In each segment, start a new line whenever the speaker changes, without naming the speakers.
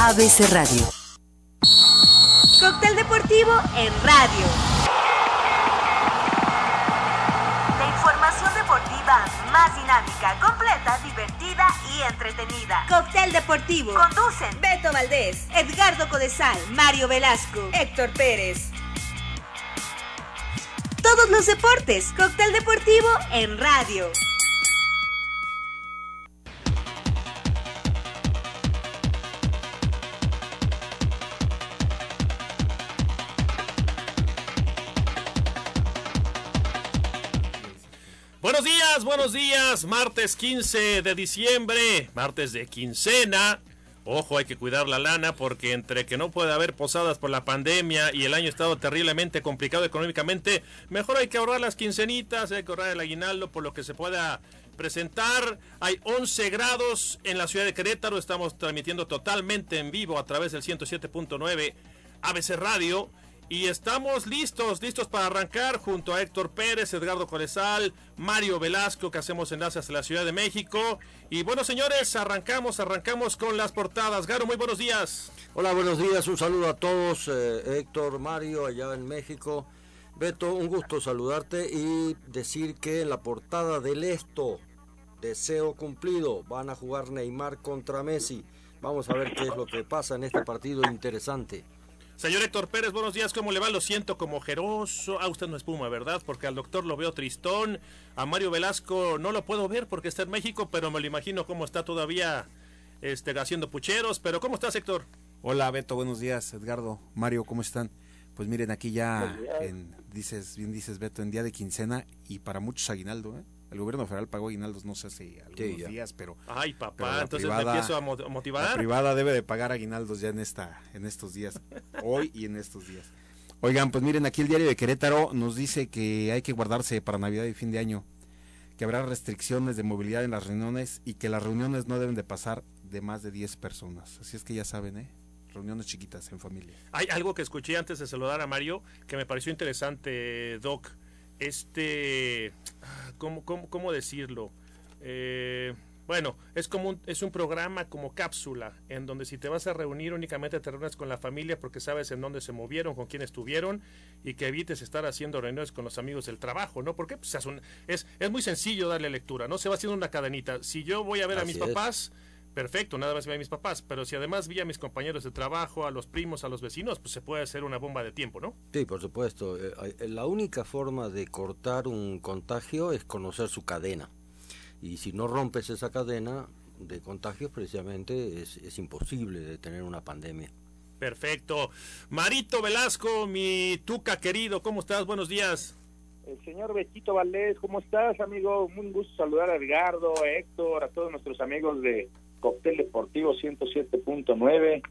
ABC Radio.
Cóctel deportivo en radio. La información deportiva más dinámica, completa, divertida y entretenida. Cóctel deportivo. Conducen Beto Valdés, Edgardo Codesal, Mario Velasco, Héctor Pérez. Todos los deportes. Cóctel deportivo en radio.
Buenos días. Martes 15 de diciembre, martes de quincena. Ojo, hay que cuidar la lana porque entre que no puede haber posadas por la pandemia y el año ha estado terriblemente complicado económicamente, mejor hay que ahorrar las quincenitas, hay que ahorrar el aguinaldo por lo que se pueda presentar. Hay 11 grados en la ciudad de Querétaro, estamos transmitiendo totalmente en vivo a través del 107.9 ABC Radio. Y estamos listos, listos para arrancar junto a Héctor Pérez, Edgardo Corezal, Mario Velasco, que hacemos enlaces a la Ciudad de México. Y bueno, señores, arrancamos, arrancamos con las portadas. Garo, muy buenos días.
Hola, buenos días, un saludo a todos, eh, Héctor, Mario, allá en México. Beto, un gusto saludarte y decir que en la portada del esto, deseo cumplido, van a jugar Neymar contra Messi. Vamos a ver qué es lo que pasa en este partido interesante.
Señor Héctor Pérez, buenos días, ¿cómo le va? Lo siento como jeroso. Ah, usted no es Puma, ¿verdad? Porque al doctor lo veo tristón. A Mario Velasco no lo puedo ver porque está en México, pero me lo imagino cómo está todavía este, haciendo pucheros. Pero ¿cómo estás, Héctor?
Hola, Beto, buenos días. Edgardo, Mario, ¿cómo están? Pues miren, aquí ya, en, dices, bien dices, Beto, en día de quincena y para muchos aguinaldo, ¿eh? El gobierno federal pagó aguinaldos, no sé si algunos
Sí,
días, pero...
Ay, papá,
pero la
entonces me
privada-
empiezo a mo- a motivar.
La privada debe de pagar aguinaldos ya en esta, en estos días, hoy y en estos días. Oigan, pues miren, aquí el diario de Querétaro nos dice que hay que guardarse para Navidad y fin de año, que habrá restricciones de movilidad en las reuniones y que las reuniones no deben de pasar de más de 10 personas. Así es que ya saben, ¿eh? Reuniones chiquitas en familia.
Hay algo que escuché antes de saludar a Mario que me pareció interesante, Doc. Este, ¿cómo, cómo, cómo decirlo? Eh, bueno, es como un, es un programa como cápsula, en donde si te vas a reunir únicamente te reúnes con la familia porque sabes en dónde se movieron, con quién estuvieron y que evites estar haciendo reuniones con los amigos del trabajo, ¿no? Porque pues, es, un- es, es muy sencillo darle lectura, ¿no? Se va haciendo una cadenita. Si yo voy a ver a mis
es.
Perfecto, nada más vi a mis papás, pero si además vi a mis compañeros de trabajo, a los primos, a los vecinos, pues se puede hacer una bomba de tiempo, ¿no?
Sí, por supuesto. eh, eh, La única forma de cortar un contagio es conocer su cadena. Y si no rompes esa cadena de contagios, precisamente es, es imposible detener una pandemia.
Perfecto. Marito Velasco, mi tuca querido, ¿cómo estás? Buenos días.
El señor Betito Valdés, ¿cómo estás, amigo? Muy gusto saludar a Edgardo, a Héctor, a todos nuestros amigos de Cóctel Deportivo 107.9.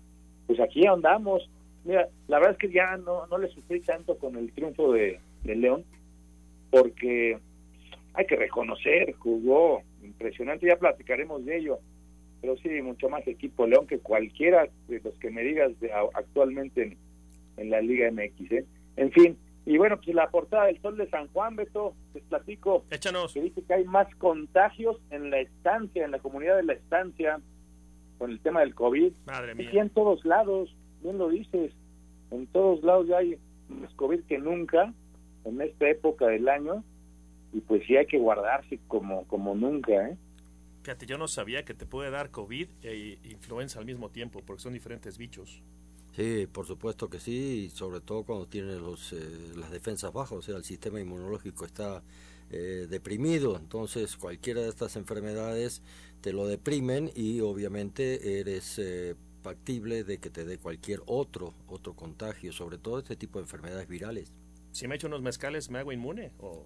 Pues aquí andamos. Mira, la verdad es que ya no, no le sufrí tanto con el triunfo de, de León, porque hay que reconocer, jugó impresionante, ya platicaremos de ello, pero sí, mucho más equipo León que cualquiera de los que me digas de, actualmente en, en la Liga MX. ¿eh? En fin, y bueno, pues la portada del Sol de San Juan, Beto, les platico
Échanos.
que dice que hay más contagios en la estancia, en la comunidad de la estancia, con el tema del COVID.
Madre
Y
mía.
en todos lados, bien lo dices, en todos lados ya hay más COVID que nunca en esta época del año y pues sí hay que guardarse como como nunca, ¿eh?
Fíjate, yo no sabía que te puede dar COVID e influenza al mismo tiempo, porque son diferentes bichos.
Sí, por supuesto que sí, y sobre todo cuando tiene los, eh, las defensas bajas, o sea, el sistema inmunológico está eh, deprimido, entonces cualquiera de estas enfermedades te lo deprimen y obviamente eres eh, factible de que te dé cualquier otro, otro contagio, sobre todo este tipo de enfermedades virales.
Si me echo unos mezcales, ¿me hago inmune? ¿O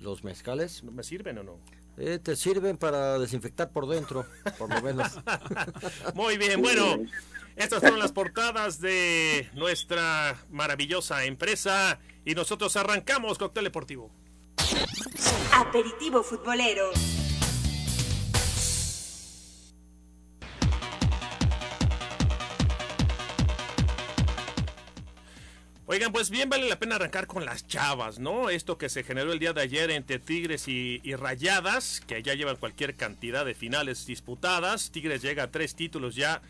Los mezcales
me sirven o no?
Eh, te sirven para desinfectar por dentro, por lo menos.
Muy bien, bueno, estas fueron las portadas de nuestra maravillosa empresa y nosotros arrancamos Cóctel Deportivo.
Aperitivo futbolero.
Oigan, pues bien vale la pena arrancar con las chavas, ¿no? Esto que se generó el día de ayer entre Tigres y, Rayadas, que ya llevan cualquier cantidad de finales disputadas. Tigres llega a tres títulos ya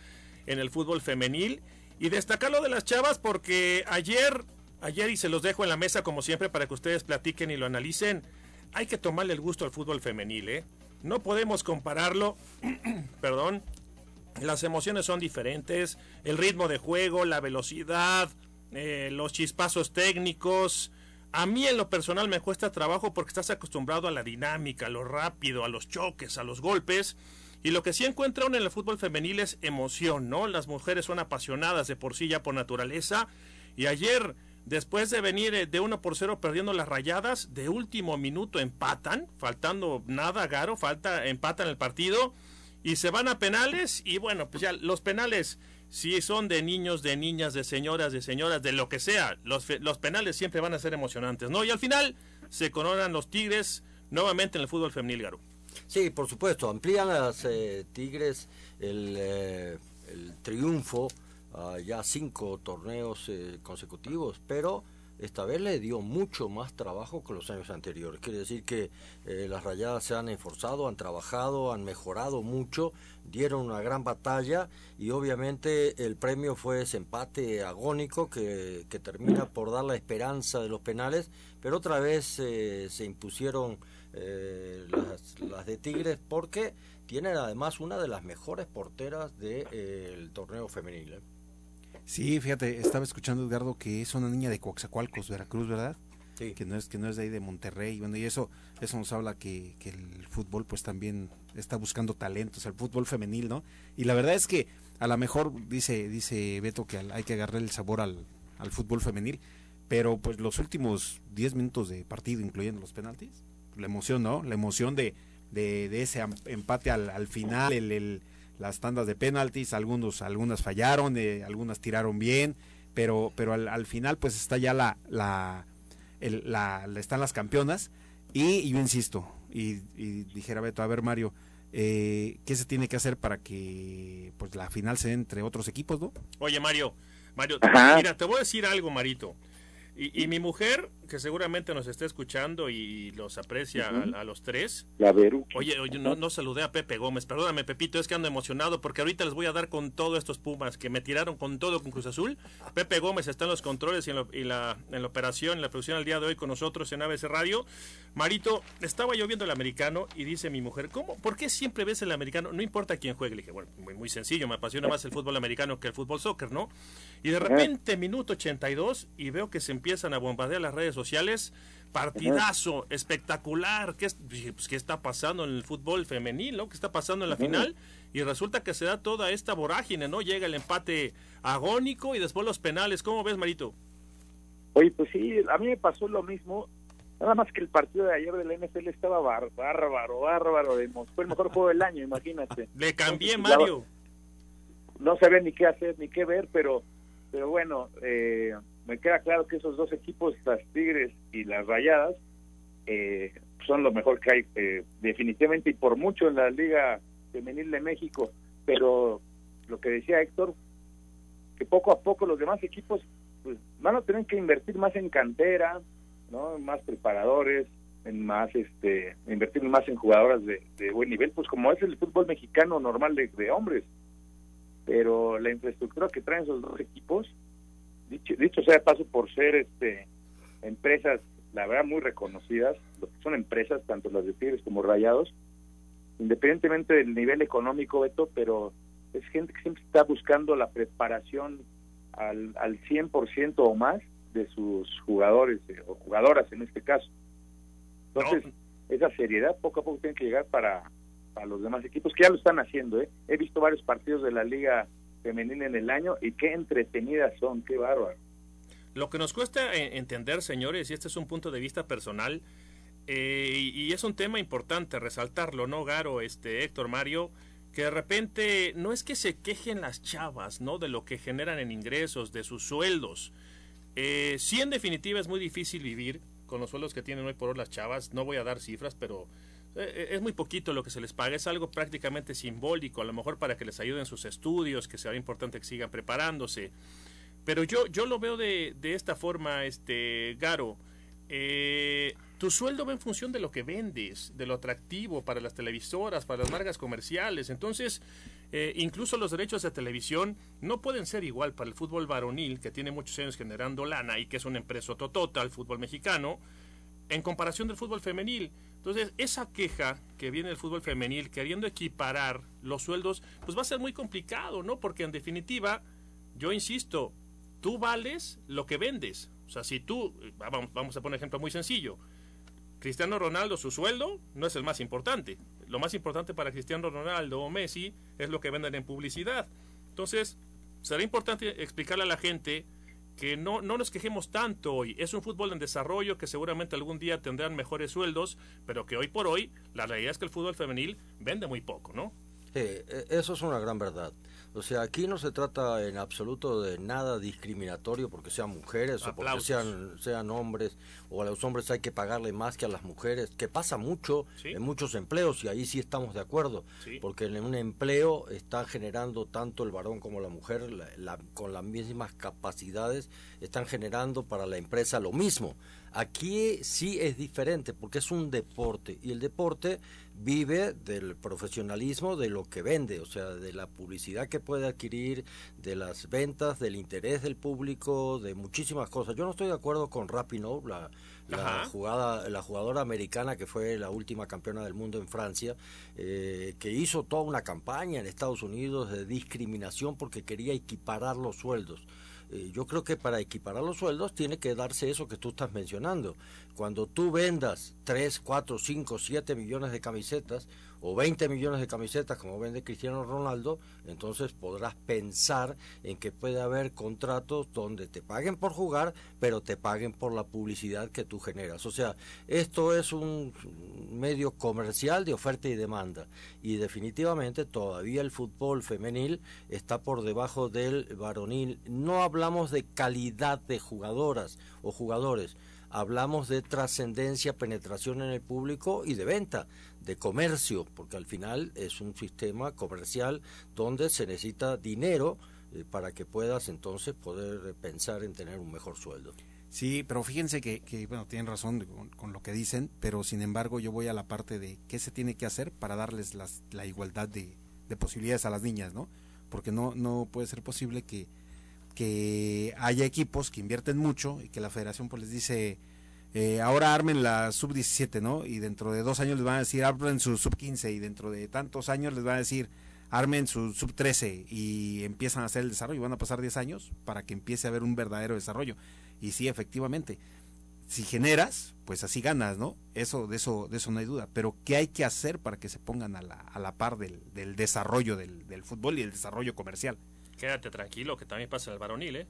en el fútbol femenil. Y destacar lo de las chavas porque ayer, ayer y se los dejo en la mesa como siempre para que ustedes platiquen y lo analicen, hay que tomarle el gusto al fútbol femenil, ¿eh? No podemos compararlo, perdón, las emociones son diferentes, el ritmo de juego, la velocidad, eh, los chispazos técnicos. A mí en lo personal me cuesta trabajo porque estás acostumbrado a la dinámica, a lo rápido, a los choques, a los golpes. Y lo que sí encuentra uno en el fútbol femenil es emoción, ¿no? Las mujeres son apasionadas de por sí ya por naturaleza. Y ayer, después de venir eh, de 1 por 0 perdiendo las rayadas, de último minuto empatan, faltando nada, Garo, falta, empatan el partido y se van a penales. Y bueno, pues ya los penales si son de niños, de niñas, de señoras, de señoras, de lo que sea, los, los penales siempre van a ser emocionantes, ¿no? Y al final se coronan los Tigres nuevamente en el fútbol femenil, Garo.
Sí, por supuesto, amplían las eh, Tigres el, eh, el triunfo a ya cinco torneos eh, consecutivos, pero esta vez le dio mucho más trabajo que los años anteriores. Quiere decir que eh, las rayadas se han esforzado, han trabajado, han mejorado mucho, dieron una gran batalla y obviamente el premio fue ese empate agónico que, termina por dar la esperanza de los penales, pero otra vez eh, se impusieron eh, las, de Tigres porque tienen además una de las mejores porteras del de, torneo femenil.
Sí, fíjate, estaba escuchando Edgardo que es una niña de Coaxacualcos, Veracruz, ¿verdad?
Sí.
Que no es que no es de ahí de Monterrey, bueno, y eso eso nos habla que, que, el fútbol pues también está buscando talentos, el fútbol femenil, ¿no? Y la verdad es que a lo mejor dice dice Beto que hay que agarrar el sabor al, al fútbol femenil, pero pues los últimos 10 minutos de partido, incluyendo los penaltis, la emoción, ¿no? La emoción de, de, de ese empate al, al final, el, el las tandas de penaltis, algunos, algunas fallaron, eh, algunas tiraron bien, pero, pero al, al, final pues está ya la, la, el, la, están las campeonas y, y yo insisto, y, y, dijera Beto, a ver Mario, eh, ¿qué se tiene que hacer para que pues la final se dé entre otros equipos, no?
Oye Mario, Mario, Ajá. mira, te voy a decir algo, Marito. Y, y, mi mujer, que seguramente nos está escuchando y los aprecia uh -huh. a, a, los tres.
La.
Oye, oye no, no, saludé a Pepe Gómez. Perdóname, Pepito, es que ando emocionado porque ahorita les voy a dar con todos estos Pumas que me tiraron con todo con Cruz Azul. Pepe Gómez está en los controles y en, lo, y la, en la operación, en la producción al día de hoy con nosotros en ABC Radio. Marito, estaba yo viendo el americano y dice mi mujer, ¿cómo? ¿Por qué siempre ves el americano? No importa quién juegue. Le dije, bueno, muy, muy sencillo, me apasiona más el fútbol americano que el fútbol soccer, ¿no? Y de repente, minuto 82, y veo que se empiezan a bombardear las redes sociales. Partidazo, espectacular. ¿Qué, pues, ¿Qué está pasando en el fútbol femenil? ¿no? ¿Qué está pasando en la final? Y resulta que se da toda esta vorágine, ¿no? Llega el empate agónico y después los penales. ¿Cómo ves, Marito?
Oye, pues sí, a mí me pasó lo mismo. Nada más que el partido de ayer del NFL estaba bar bárbaro, bárbaro. De, fue el mejor juego del año, imagínate.
Le cambié, Entonces, Mario.
No sabía ni qué hacer, ni qué ver, pero, pero bueno, eh, me queda claro que esos dos equipos, las Tigres y las Rayadas, eh, son lo mejor que hay eh, definitivamente y por mucho en la Liga Femenil de México. Pero lo que decía Héctor, que poco a poco los demás equipos pues, van a tener que invertir más en cantera, no, más preparadores, en más, este, invertir más en jugadoras de, buen nivel, pues como es el fútbol mexicano normal de hombres. Pero la infraestructura que traen esos dos equipos dicho, dicho sea de paso por ser este empresas la verdad muy reconocidas lo que son empresas tanto las de Tigres como Rayados independientemente del nivel económico Beto pero es gente que siempre está buscando la preparación al, al 100% o más de sus jugadores eh, o jugadoras en este caso entonces no. esa seriedad poco a poco tiene que llegar para, para los demás equipos que ya lo están haciendo ¿eh? he visto varios partidos de la liga femenina en el año y qué entretenidas son, qué bárbaro.
Lo que nos cuesta entender, señores, y este es un punto de vista personal, eh, y, y, es un tema importante resaltarlo, ¿no, Garo, este, Héctor, Mario? Que de repente no es que se quejen las chavas, ¿no? De lo que generan en ingresos, de sus sueldos. Eh, sí, en definitiva, es muy difícil vivir con los sueldos que tienen hoy por hoy las chavas. No voy a dar cifras, pero es muy poquito lo que se les paga, es algo prácticamente simbólico, a lo mejor para que les ayuden sus estudios, que sea importante que sigan preparándose. Pero yo, yo lo veo de, de esta forma, este Garo. Eh, tu sueldo va en función de lo que vendes, de lo atractivo para las televisoras, para las marcas comerciales. Entonces, Eh, incluso los derechos de televisión no pueden ser igual para el fútbol varonil, que tiene muchos años generando lana y que es una empresa totota, el fútbol mexicano, en comparación del fútbol femenil. Entonces, esa queja que viene del fútbol femenil queriendo equiparar los sueldos, pues va a ser muy complicado, ¿no? Porque en definitiva, yo insisto, tú vales lo que vendes. O sea, si tú, vamos a poner un ejemplo muy sencillo, Cristiano Ronaldo, su sueldo no es el más importante. Lo más importante para Cristiano Ronaldo o Messi es lo que venden en publicidad. Entonces, será importante explicarle a la gente que no, no nos quejemos tanto hoy. Es un fútbol en desarrollo que seguramente algún día tendrán mejores sueldos, pero que hoy por hoy la realidad es que el fútbol femenil vende muy poco, ¿no?
Sí, e, eso es una gran verdad. O sea, aquí no se trata en absoluto de nada discriminatorio porque sean mujeres o porque sean, sean hombres, o a los hombres hay que pagarle más que a las mujeres, que pasa mucho en muchos empleos y ahí sí estamos de acuerdo, porque en un empleo está generando tanto el varón como la mujer con las mismas capacidades, están generando para la empresa lo mismo. Aquí sí es diferente porque es un deporte y el deporte vive del profesionalismo de lo que vende, o sea, de la publicidad que puede adquirir, de las ventas, del interés del público, de muchísimas cosas. Yo no estoy de acuerdo con Rapinoe, la, la jugada, la jugadora americana que fue la última campeona del mundo en Francia, eh, que hizo toda una campaña en Estados Unidos de discriminación porque quería equiparar los sueldos. Eh, yo creo que para equiparar los sueldos tiene que darse eso que tú estás mencionando. Cuando tú vendas 3, 4, 5, 7 millones de camisetas o 20 millones de camisetas como vende Cristiano Ronaldo, entonces podrás pensar en que puede haber contratos donde te paguen por jugar, pero te paguen por la publicidad que tú generas. O sea, esto es un medio comercial de oferta y demanda y definitivamente todavía el fútbol femenil está por debajo del varonil. No hablamos de calidad de jugadoras o jugadores, hablamos de trascendencia, penetración en el público y de venta, de comercio, porque al final es un sistema comercial donde se necesita dinero eh, para que puedas entonces poder pensar en tener un mejor sueldo.
Sí, pero fíjense que, bueno, tienen razón con, lo que dicen, pero sin embargo yo voy a la parte de qué se tiene que hacer para darles las, la igualdad de, de posibilidades a las niñas, ¿no? Porque no, no puede ser posible que, que haya equipos que invierten mucho y que la federación pues les dice, eh, ahora armen la sub-17, ¿no? Y dentro de dos años les van a decir, armen su sub-15 y dentro de tantos años les van a decir, armen su sub-13 y empiezan a hacer el desarrollo. Van a pasar 10 años para que empiece a haber un verdadero desarrollo. Y sí, efectivamente, si generas, pues así ganas, ¿no? Eso, de eso, de eso no hay duda. Pero ¿qué hay que hacer para que se pongan a la, a la par del, del desarrollo del, del fútbol y el desarrollo comercial?
Quédate tranquilo, que también pasa en el varonil, ¿eh?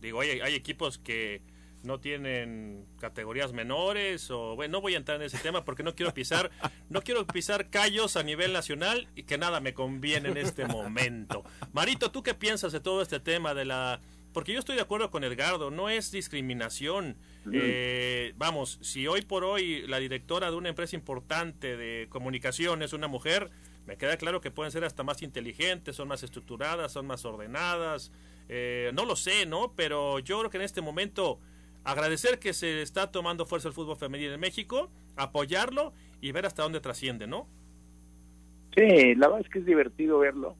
Digo, hay, hay equipos que no tienen categorías menores o bueno no voy a entrar en ese tema porque no quiero pisar no quiero pisar callos a nivel nacional y que nada me conviene en este momento. Marito tú qué piensas de todo este tema de la porque yo estoy de acuerdo con Edgardo no es discriminación. Eh, vamos si hoy por hoy la directora de una empresa importante de comunicación es una mujer me queda claro que pueden ser hasta más inteligentes son más estructuradas son más ordenadas eh, no lo sé no pero yo creo que en este momento agradecer que se está tomando fuerza el fútbol femenino en México, apoyarlo y ver hasta dónde trasciende, ¿no?
Sí, la verdad es que es divertido verlo.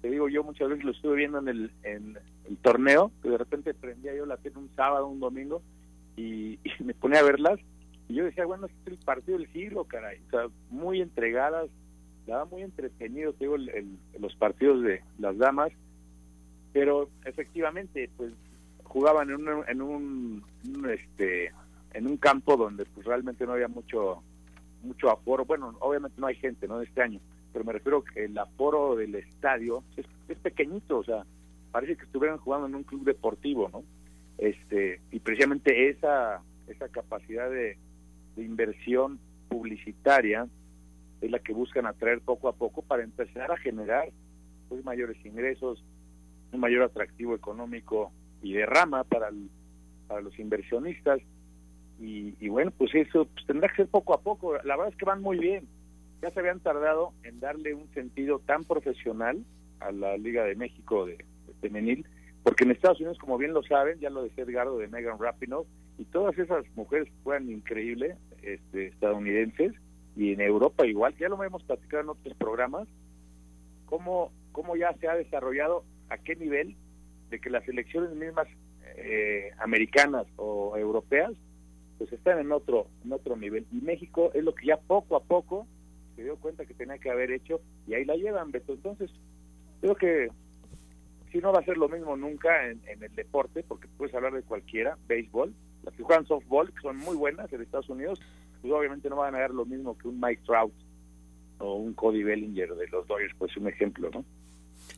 Te digo, yo muchas veces lo estuve viendo en el, en el torneo, que de repente prendía yo la tele un sábado, un domingo, y, me ponía a verlas. Y yo decía, bueno, es el partido del siglo, caray. O sea, muy entregadas, la muy entretenido, te digo, los partidos de las damas. Pero efectivamente, pues jugaban en un, en un, este en un campo donde pues realmente no había mucho mucho aforo bueno obviamente no hay gente no este año pero me refiero que el aforo del estadio es, es pequeñito o sea parece que estuvieran jugando en un club deportivo no este y precisamente esa esa capacidad de, de inversión publicitaria es la que buscan atraer poco a poco para empezar a generar pues mayores ingresos un mayor atractivo económico y derrama para, para los inversionistas. Y, bueno, pues eso pues tendrá que ser poco a poco. La verdad es que van muy bien. Ya se habían tardado en darle un sentido tan profesional a la Liga de México de, femenil, porque en Estados Unidos, como bien lo saben, ya lo decía Edgardo de Megan Rapinoe, y todas esas mujeres fueron increíbles, este, estadounidenses, y en Europa igual, ya lo hemos platicado en otros programas, cómo cómo ya se ha desarrollado, a qué nivel, de que las elecciones mismas eh, americanas o europeas, pues están en otro, en otro nivel. Y México es lo que ya poco a poco se dio cuenta que tenía que haber hecho y ahí la llevan, Beto. Entonces, creo que si no va a ser lo mismo nunca en, el deporte, porque puedes hablar de cualquiera, béisbol, las que juegan softball, que son muy buenas en Estados Unidos, pues obviamente no van a ganar lo mismo que un Mike Trout o un Cody Bellinger de los Dodgers, pues un ejemplo, ¿no?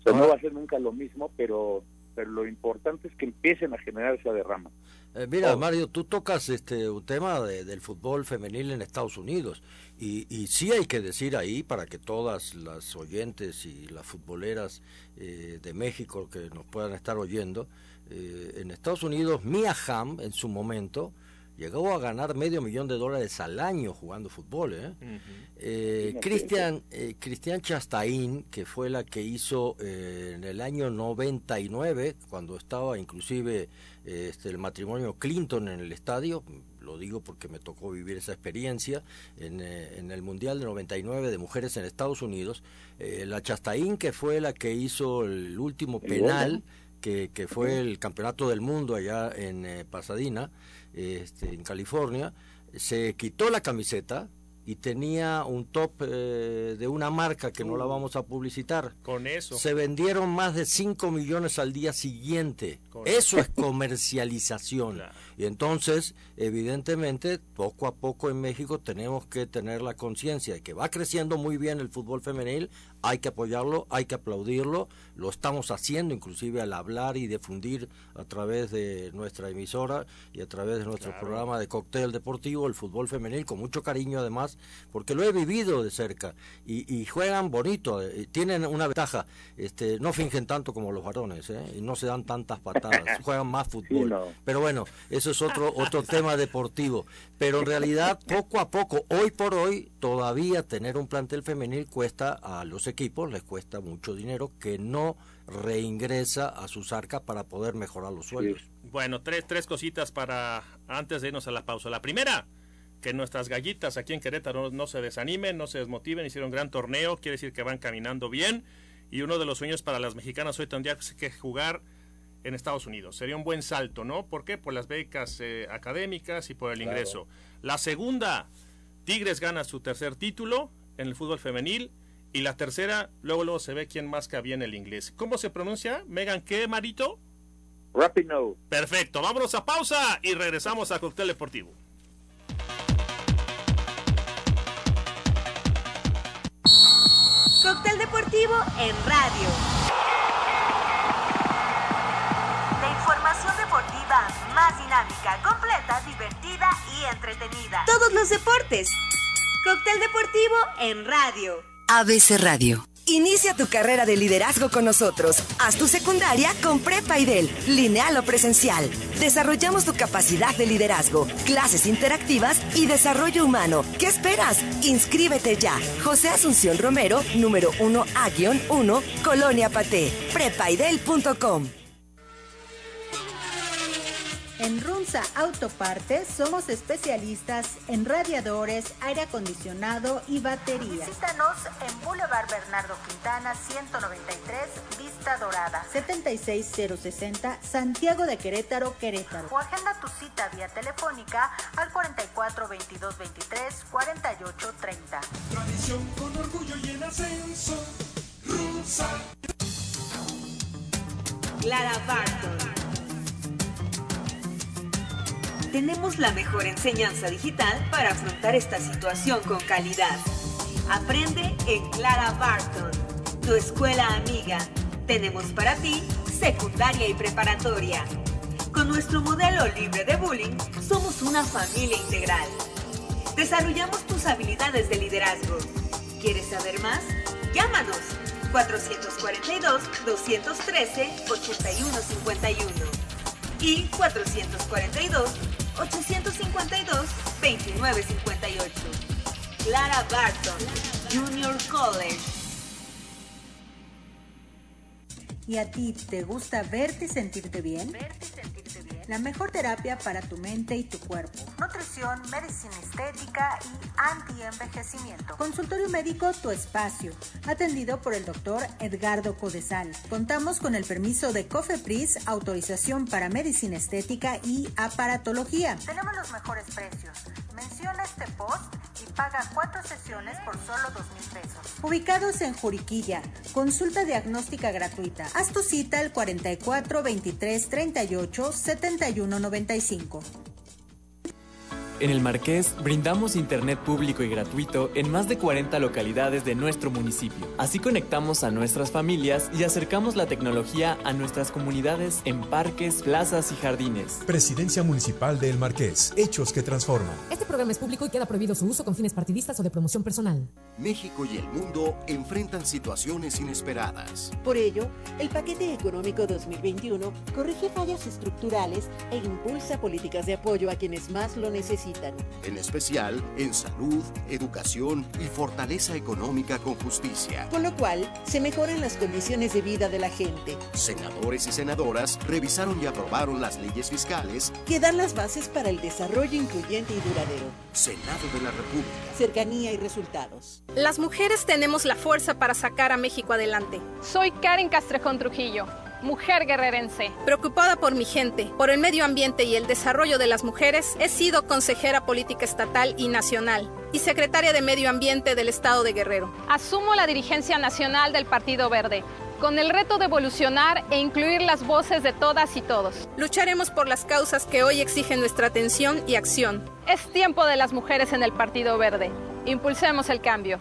O no va a ser nunca lo mismo, pero pero lo importante es que empiecen a generar esa derrama.
Eh, mira, oh. Mario, tú tocas este un tema del fútbol femenil en Estados Unidos y, y sí hay que decir ahí para que todas las oyentes y las futboleras eh, de México que nos puedan estar oyendo, eh, en Estados Unidos Mia Hamm en su momento llegó a ganar medio millón de dólares al año jugando fútbol. ¿eh? eh Cristian eh, Cristian Chastain, que fue la que hizo eh, en el año 99, cuando estaba inclusive este, el matrimonio Clinton en el estadio, lo digo porque me tocó vivir esa experiencia, en, en el Mundial de 99 de Mujeres en Estados Unidos, la Chastain, que fue la que hizo el último penal, que, que fue el campeonato del mundo allá en Pasadena, este, en California, se quitó la camiseta y tenía un top eh, de una marca que no la uh. vamos a publicitar.
Con eso.
Se vendieron más de 5 millones al día siguiente. eso es comercialización. Y entonces, evidentemente, poco a poco en México tenemos que tener la conciencia de que va creciendo muy bien el fútbol femenil, hay que apoyarlo, hay que aplaudirlo, lo estamos haciendo inclusive al hablar y difundir a través de nuestra emisora y a través de nuestro programa de cóctel deportivo, el fútbol femenil, con mucho cariño además, porque lo he vivido de cerca y, juegan bonito, eh, tienen una ventaja, este, no fingen tanto como los varones ¿eh? y no se dan tantas patadas, juegan más fútbol. Pero bueno, eso es otro, otro tema deportivo. Pero en realidad, poco a poco, hoy por hoy, todavía tener un plantel femenil cuesta a los equipos, les cuesta mucho dinero que no reingresa a sus arcas para poder mejorar los sueldos.
Bueno, tres, tres cositas para antes de irnos a la pausa. La primera, que nuestras gallitas aquí en Querétaro no, se desanimen, no se desmotiven, hicieron un gran torneo, quiere decir que van caminando bien. Y uno de los sueños para las mexicanas hoy tendría que jugar en Estados Unidos. Sería un buen salto, ¿no? ¿Por qué? Por las becas eh, académicas y por el ingreso. La segunda, Tigres gana su tercer título en el fútbol femenil. Y la tercera, luego luego se ve quién más cabía en el inglés. ¿Cómo se pronuncia? Megan, ¿qué, Marito?
Rapino.
Perfecto, vámonos a pausa y regresamos a Cóctel Deportivo.
Cóctel Deportivo en radio. información deportiva más dinámica, completa, divertida y entretenida. Todos los deportes. Cóctel deportivo en radio.
ABC Radio. Inicia tu carrera de liderazgo con nosotros. Haz tu secundaria con Prepa IDEL, lineal o presencial. Desarrollamos tu capacidad de liderazgo, clases interactivas y desarrollo humano. ¿Qué esperas? Inscríbete ya. José Asunción Romero, número 1A-1, Colonia Paté. Prepaidel.com.
En Runza Autopartes somos especialistas en radiadores, aire acondicionado y baterías.
Visítanos en Boulevard Bernardo Quintana 193, Vista Dorada.
76060 Santiago de Querétaro, Querétaro.
O agenda tu cita vía telefónica al 44 22 23 48 30.
Tradición con orgullo y en ascenso. Runza.
Clara Barton tenemos la mejor enseñanza digital para afrontar esta situación con calidad. Aprende en Clara Barton, tu escuela amiga. Tenemos para ti secundaria y preparatoria. Con nuestro modelo libre de bullying, somos una familia integral. Desarrollamos tus habilidades de liderazgo. ¿Quieres saber más? Llámanos 442-213-8151 y 442 852-2958. Clara Barton, Junior College.
¿Y a ti te gusta verte y sentirte bien? ¿Verte y sentirte bien? La mejor terapia para tu mente y tu cuerpo.
Nutrición, medicina estética y anti-envejecimiento.
Consultorio médico Tu Espacio, atendido por el doctor Edgardo Codesal. Contamos con el permiso de COFEPRIS, autorización para medicina estética y aparatología.
Tenemos los mejores precios. Menciona este post y paga cuatro sesiones por solo dos mil pesos.
Ubicados en Juriquilla, consulta diagnóstica gratuita. Haz tu cita al 44 23 38 71 95.
En el Marqués brindamos internet público y gratuito en más de 40 localidades de nuestro municipio. Así conectamos a nuestras familias y acercamos la tecnología a nuestras comunidades en parques, plazas y jardines.
Presidencia Municipal de El Marqués. Hechos que transforman.
Este programa es público y queda prohibido su uso con fines partidistas o de promoción personal.
México y el mundo enfrentan situaciones inesperadas.
Por ello, el paquete económico 2021 corrige fallas estructurales e impulsa políticas de apoyo a quienes más lo necesitan
en especial en salud, educación y fortaleza económica con justicia.
Con lo cual, se mejoran las condiciones de vida de la gente.
Senadores y senadoras revisaron y aprobaron las leyes fiscales
que dan las bases para el desarrollo incluyente y duradero.
Senado de la República.
Cercanía y resultados.
Las mujeres tenemos la fuerza para sacar a México adelante.
Soy Karen Castrejón Trujillo mujer guerrerense.
Preocupada por mi gente, por el medio ambiente y el desarrollo de las mujeres, he sido consejera política estatal y nacional y secretaria de Medio Ambiente del Estado de Guerrero.
Asumo la dirigencia nacional del Partido Verde con el reto de evolucionar e incluir las voces de todas y todos.
Lucharemos por las causas que hoy exigen nuestra atención y acción.
Es tiempo de las mujeres en el Partido Verde. Impulsemos el cambio.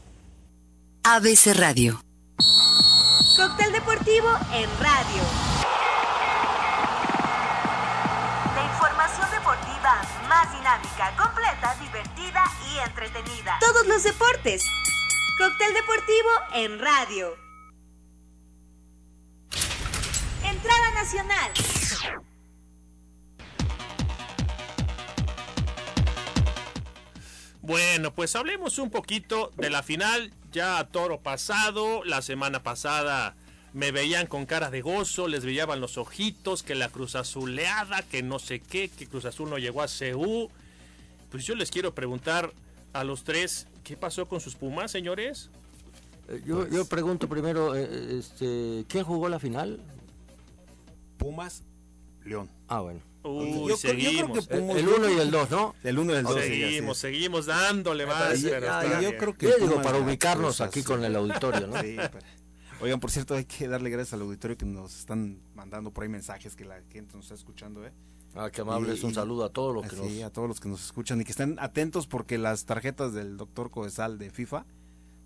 ABC Radio.
Cóctel deportivo en radio. La información deportiva más dinámica, completa, divertida y entretenida. Todos los deportes. Cóctel deportivo en radio. Entrada nacional.
Bueno, pues hablemos un poquito de la final ya a toro pasado. La semana pasada me veían con cara de gozo, les brillaban los ojitos, que la Cruz Azuleada, que no sé qué, que Cruz Azul no llegó a CU. Pues yo les quiero preguntar a los tres, ¿qué pasó con sus Pumas, señores?
Eh, yo, yo pregunto primero, eh, este, ¿quién jugó la final?
Pumas, León.
Ah, bueno.
Uy, yo, seguimos.
el 1 y el 2, ¿no?
El 1 y el 2.
Seguimos, seguimos dándole más.
yo creo que digo, para ubicarnos aquí con el auditorio, ¿no? Sí,
Oigan, por cierto, hay que darle gracias al auditorio que nos están mandando por ahí mensajes que la gente nos está escuchando, ¿eh?
Ah, qué amables, un saludo a todos los que
sí,
nos...
a todos los que nos escuchan y que estén atentos porque las tarjetas del doctor Codesal de FIFA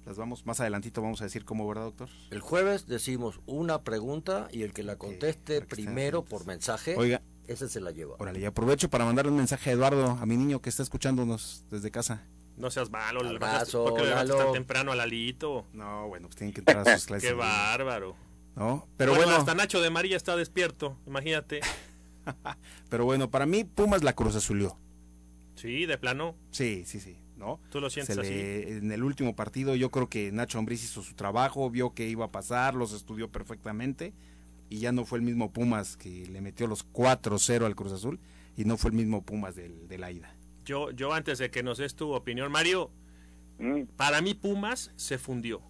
las vamos más adelantito vamos a decir cómo, ¿verdad, doctor?
El jueves decimos una pregunta y el que la conteste primero por mensaje.
Oiga,
ese se la lleva.
Órale, y aprovecho para mandarle un mensaje a Eduardo, a mi niño que está escuchándonos desde casa.
No seas malo,
Abrazo,
le vas a, porque le vas tan temprano al Alito.
No, bueno, pues tienen que entrar a sus clases.
Qué bárbaro.
No, pero bueno,
Hasta Nacho de María está despierto, imagínate.
pero bueno, para mí Pumas la Cruz Azulió.
Sí, de plano.
Sí, sí, sí. ¿no?
¿Tú lo sientes así?
en el último partido yo creo que Nacho Ambriz hizo su trabajo, vio que iba a pasar, los estudió perfectamente y ya no fue el mismo Pumas que le metió los 4-0 al Cruz Azul y no fue el mismo Pumas del, de la ida.
Yo, yo antes de que nos des tu opinión, Mario, para mí Pumas se fundió.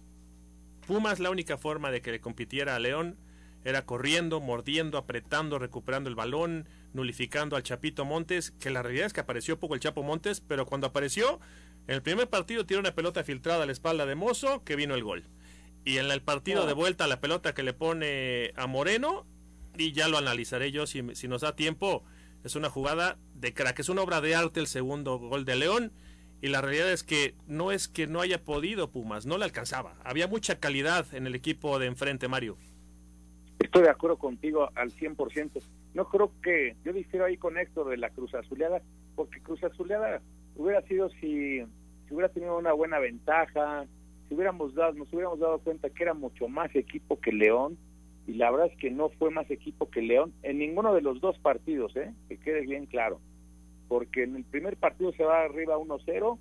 Pumas la única forma de que le compitiera a León era corriendo, mordiendo, apretando, recuperando el balón, nulificando al Chapito Montes, que la realidad es que apareció poco el Chapo Montes, pero cuando apareció, en el primer partido tiró una pelota filtrada a la espalda de Mozo, que vino el gol. Y en el partido
Oh.
de vuelta la pelota que le pone a Moreno, y ya lo analizaré yo si, si nos da tiempo, es una jugada de crack, es una obra de arte el segundo gol de León. Y la realidad es que no es que no haya podido Pumas, no le alcanzaba. Había mucha calidad en el equipo de enfrente, Mario.
Estoy de acuerdo contigo al 100%. no creo que, yo difiero ahí con Héctor de la Cruz Azuleada, porque Cruz Azuleada hubiera sido si, si hubiera tenido una buena ventaja, si hubiéramos dado, nos hubiéramos dado cuenta que era mucho más equipo que León, y la verdad es que no fue más equipo que León en ninguno de los dos partidos, ¿eh? que quede bien claro, porque en el primer partido se va arriba 1-0,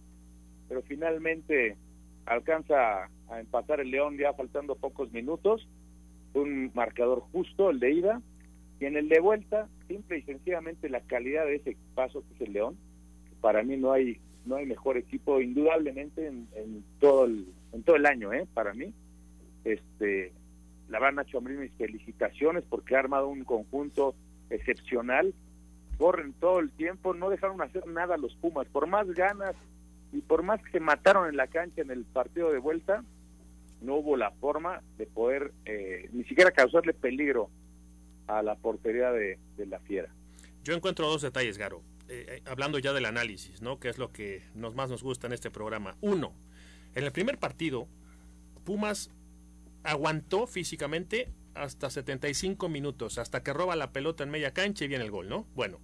pero finalmente alcanza a empatar el León ya faltando pocos minutos, un marcador justo el de ida, y en el de vuelta, simple y sencillamente la calidad de ese paso que es el León, para mí no hay no hay mejor equipo indudablemente en, todo el en todo el año, ¿eh? Para mí, este, la verdad Nacho Ambriz mis felicitaciones porque ha armado un conjunto excepcional, corren todo el tiempo, no dejaron hacer nada los Pumas, por más ganas y por más que se mataron en la cancha en el partido de vuelta, no hubo la forma de poder eh, ni siquiera causarle peligro a la portería de, la fiera.
Yo encuentro dos detalles, Garo. Eh, eh, hablando ya del análisis, ¿no? Que es lo que nos más nos gusta en este programa. Uno, en el primer partido, Pumas aguantó físicamente hasta 75 minutos, hasta que roba la pelota en media cancha y viene el gol, ¿no? Bueno,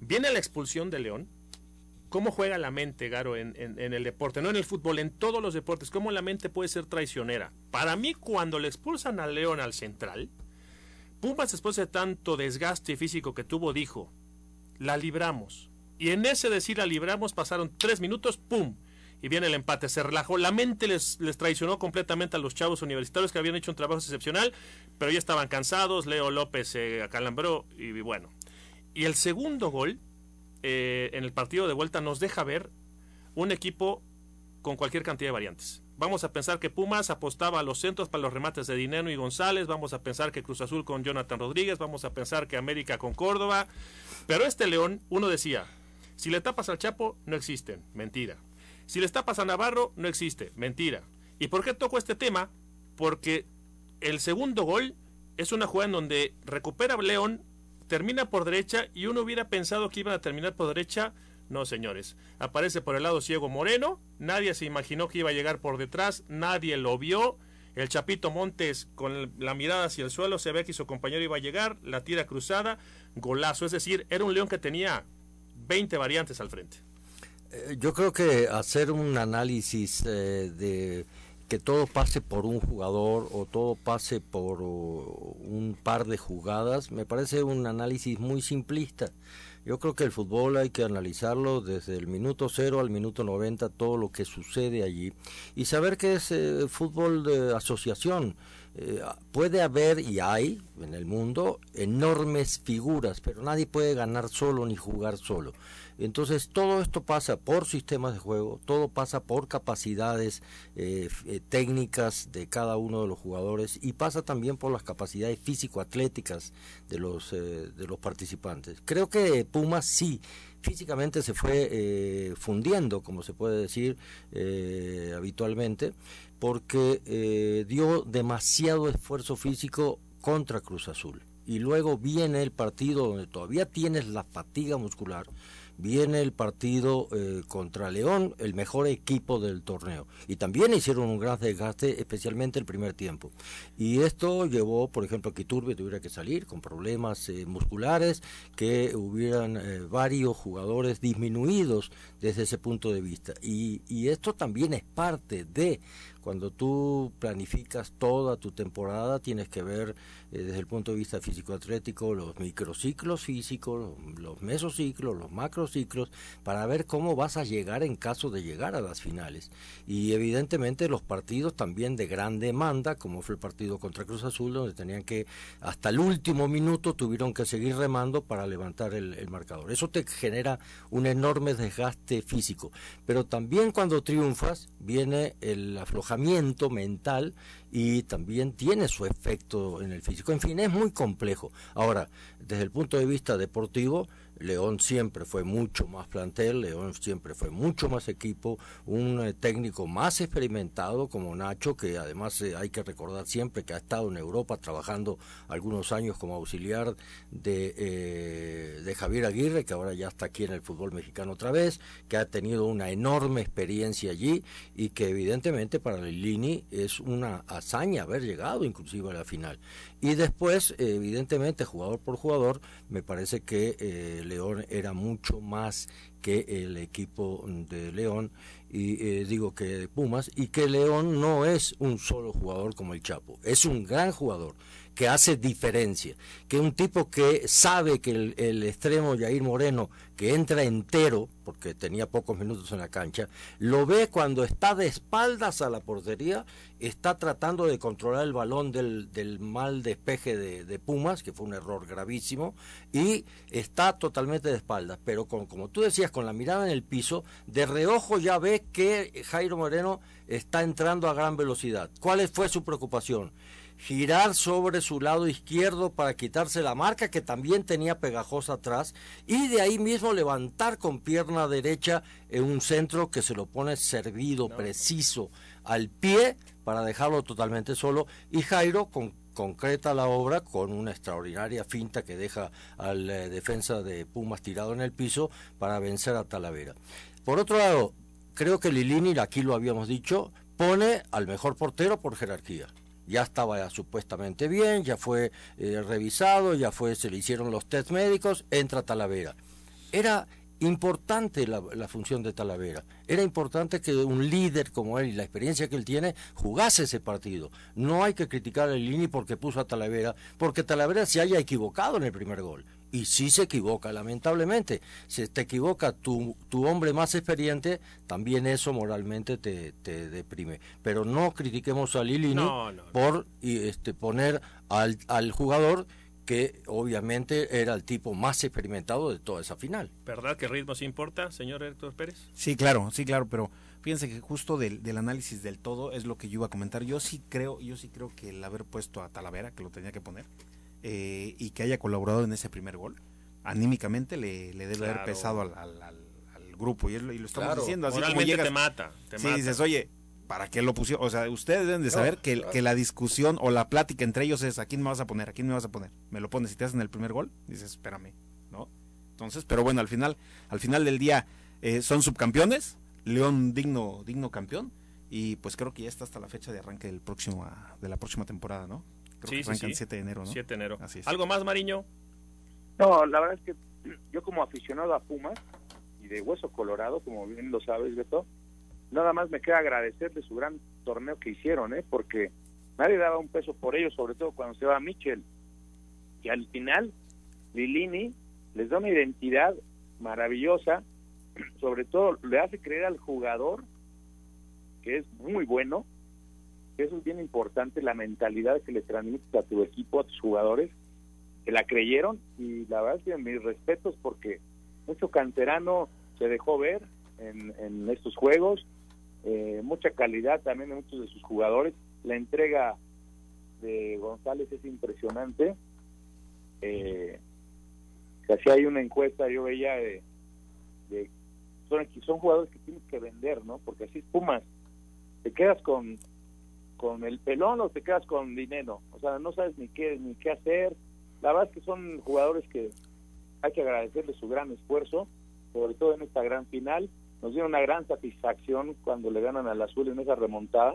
viene la expulsión de León. ¿Cómo juega la mente, Garo, en, el deporte? No en el fútbol, en todos los deportes. ¿Cómo la mente puede ser traicionera? Para mí, cuando le expulsan a León al central, Pumas, después de tanto desgaste físico que tuvo, dijo, la libramos. Y en ese decir la libramos pasaron tres minutos, ¡pum! Y viene el empate, se relajó. La mente les, les traicionó completamente a los chavos universitarios que habían hecho un trabajo excepcional, pero ya estaban cansados. Leo López se acalambró y bueno. Y el segundo gol eh, en el partido de vuelta nos deja ver un equipo con cualquier cantidad de variantes. Vamos a pensar que Pumas apostaba a los centros para los remates de Dinero y González, vamos a pensar que Cruz Azul con Jonathan Rodríguez, vamos a pensar que América con Córdoba, pero este León, uno decía, si le tapas al Chapo, no existen, mentira. Si le tapas a Navarro, no existe, mentira. ¿Y por qué toco este tema? Porque el segundo gol es una jugada en donde recupera León, termina por derecha y uno hubiera pensado que iban a terminar por derecha no, señores. Aparece por el lado ciego Moreno. Nadie se imaginó que iba a llegar por detrás. Nadie lo vio. El Chapito Montes con la mirada hacia el suelo se ve que su compañero iba a llegar. La tira cruzada. Golazo. Es decir, era un león que tenía 20 variantes al frente.
Eh, yo creo que hacer un análisis eh, de que todo pase por un jugador o todo pase por un par de jugadas me parece un análisis muy simplista. Yo creo que el fútbol hay que analizarlo desde el minuto cero al minuto 90, todo lo que sucede allí, y saber que es eh, fútbol de asociación. Eh, puede haber y hay en el mundo enormes figuras, pero nadie puede ganar solo ni jugar solo. Entonces todo esto pasa por sistemas de juego, todo pasa por capacidades eh, eh, técnicas de cada uno de los jugadores y pasa también por las capacidades físico-atléticas de los, eh, de los participantes. Creo que Pumas sí físicamente se fue fundiendo, como se puede decir habitualmente, porque dio demasiado esfuerzo físico contra Cruz Azul. Y luego viene el partido donde todavía tienes la fatiga muscular, viene el partido eh, contra León, el mejor equipo del torneo. Y también hicieron un gran desgaste, especialmente el primer tiempo. Y esto llevó, por ejemplo, a que Turbe tuviera que salir con problemas eh, musculares, que hubieran eh, varios jugadores disminuidos desde ese punto de vista. Y esto también es parte de cuando tú planificas toda tu temporada, tienes que ver eh, desde el punto de vista físico-atlético los microciclos físicos, los mesociclos, los macrociclos, para ver cómo vas a llegar en caso de llegar a las finales. Y evidentemente los partidos también de gran demanda, como fue el partido contra Cruz Azul, donde tenían que, hasta el último minuto, tuvieron que seguir remando para levantar el, el marcador. Eso te genera un enorme desgaste físico. Pero también cuando triunfas, viene el aflojamiento mental y también tiene su efecto en el físico. En fin, es muy complejo. Ahora, desde el punto de vista deportivo, León siempre fue mucho más plantel, León siempre fue mucho más equipo, un eh, técnico más experimentado como Nacho, que además eh, hay que recordar siempre que ha estado en Europa trabajando algunos años como auxiliar de, eh, de Javier Aguirre, que ahora ya está aquí en el fútbol mexicano otra vez, que ha tenido una enorme experiencia allí y que evidentemente para Lini es una hazaña haber llegado inclusive a la final. Y después, evidentemente, jugador por jugador, me parece que eh, León era mucho más que el equipo de León. Y eh, digo que de Pumas y que León no es un solo jugador como el Chapo, es un gran jugador que hace diferencia, que un tipo que sabe que el, extremo Jair Moreno, que entra entero, porque tenía pocos minutos en la cancha, lo ve cuando está de espaldas a la portería, está tratando de controlar el balón del, del mal despeje de, de, Pumas, que fue un error gravísimo, y está totalmente de espaldas, pero con, como tú decías, con la mirada en el piso, de reojo ya ve que Jairo Moreno está entrando a gran velocidad. ¿Cuál fue su preocupación? Girar sobre su lado izquierdo para quitarse la marca que también tenía pegajosa atrás y de ahí mismo levantar con pierna derecha en un centro que se lo pone servido, preciso, al pie para dejarlo totalmente solo. Y Jairo con, concreta la obra con una extraordinaria finta que deja al eh, defensa de Pumas tirado en el piso para vencer a Talavera. Por otro lado, creo que Lilini, aquí lo habíamos dicho, pone al mejor portero por jerarquía ya estaba supuestamente bien, ya fue eh, revisado, ya fue, se le hicieron los test médicos, entra Talavera. Era importante la, función de Talavera. Era importante que un líder como él y la experiencia que él tiene jugase ese partido. No hay que criticar a Lini porque puso a Talavera, porque Talavera se haya equivocado en el primer gol y sí se equivoca, lamentablemente. Si te equivoca tu, tu hombre más experiente, también eso moralmente te, te deprime. Pero no critiquemos a Lilini por este, poner al, al jugador que obviamente era el tipo más experimentado de toda esa final.
¿Verdad que ritmo sí importa, señor Héctor Pérez?
Sí, claro, sí, claro, pero fíjense que justo del, del, análisis del todo es lo que yo iba a comentar. Yo sí creo, yo sí creo que el haber puesto a Talavera, que lo tenía que poner, eh, y que haya colaborado en ese primer gol, anímicamente le, le debe haber pesado al, al, grupo. Y, lo estamos diciendo así como
llegas, te mata. Te
sí, dices, oye, ¿para qué lo pusieron? O sea, ustedes deben de saber que, que, la discusión o la plática entre ellos es, ¿a quién me vas a poner? ¿A quién me vas a poner? Me lo pones y te hacen el primer gol, dices, espérame, ¿no? Entonces, pero bueno, al final, al final del día eh, son subcampeones, León digno, digno campeón, y pues creo que ya está hasta la fecha de arranque del próximo, de la próxima temporada, ¿no?
Sí,
sí, el 7 de enero, ¿no?
7 de enero. ¿Algo más, Mariño?
No, la verdad es que yo como aficionado a Pumas y de Hueso Colorado, como bien lo sabes, Beto, nada más me queda agradecer de su gran torneo que hicieron, ¿eh? Porque nadie daba un peso por ellos, sobre todo cuando se va Michel. Y al final, Lilini les da una identidad maravillosa, sobre todo le hace creer al jugador que es muy bueno, eso es bien importante, la mentalidad que le transmites a tu equipo, a tus jugadores, que la creyeron y la verdad es que mis respetos porque mucho canterano se dejó ver en, estos juegos, eh, mucha calidad también de muchos de sus jugadores, la entrega de González es impresionante. Eh, si hay una encuesta, yo veía de, son, son jugadores que tienes que vender, ¿no? Porque así es Pumas, te quedas con con el pelón o te quedas con dinero. O sea, no sabes ni qué, ni qué hacer. La verdad es que son jugadores que hay que agradecerles su gran esfuerzo, sobre todo en esta gran final. Nos dio una gran satisfacción cuando le ganan al azul en esa remontada.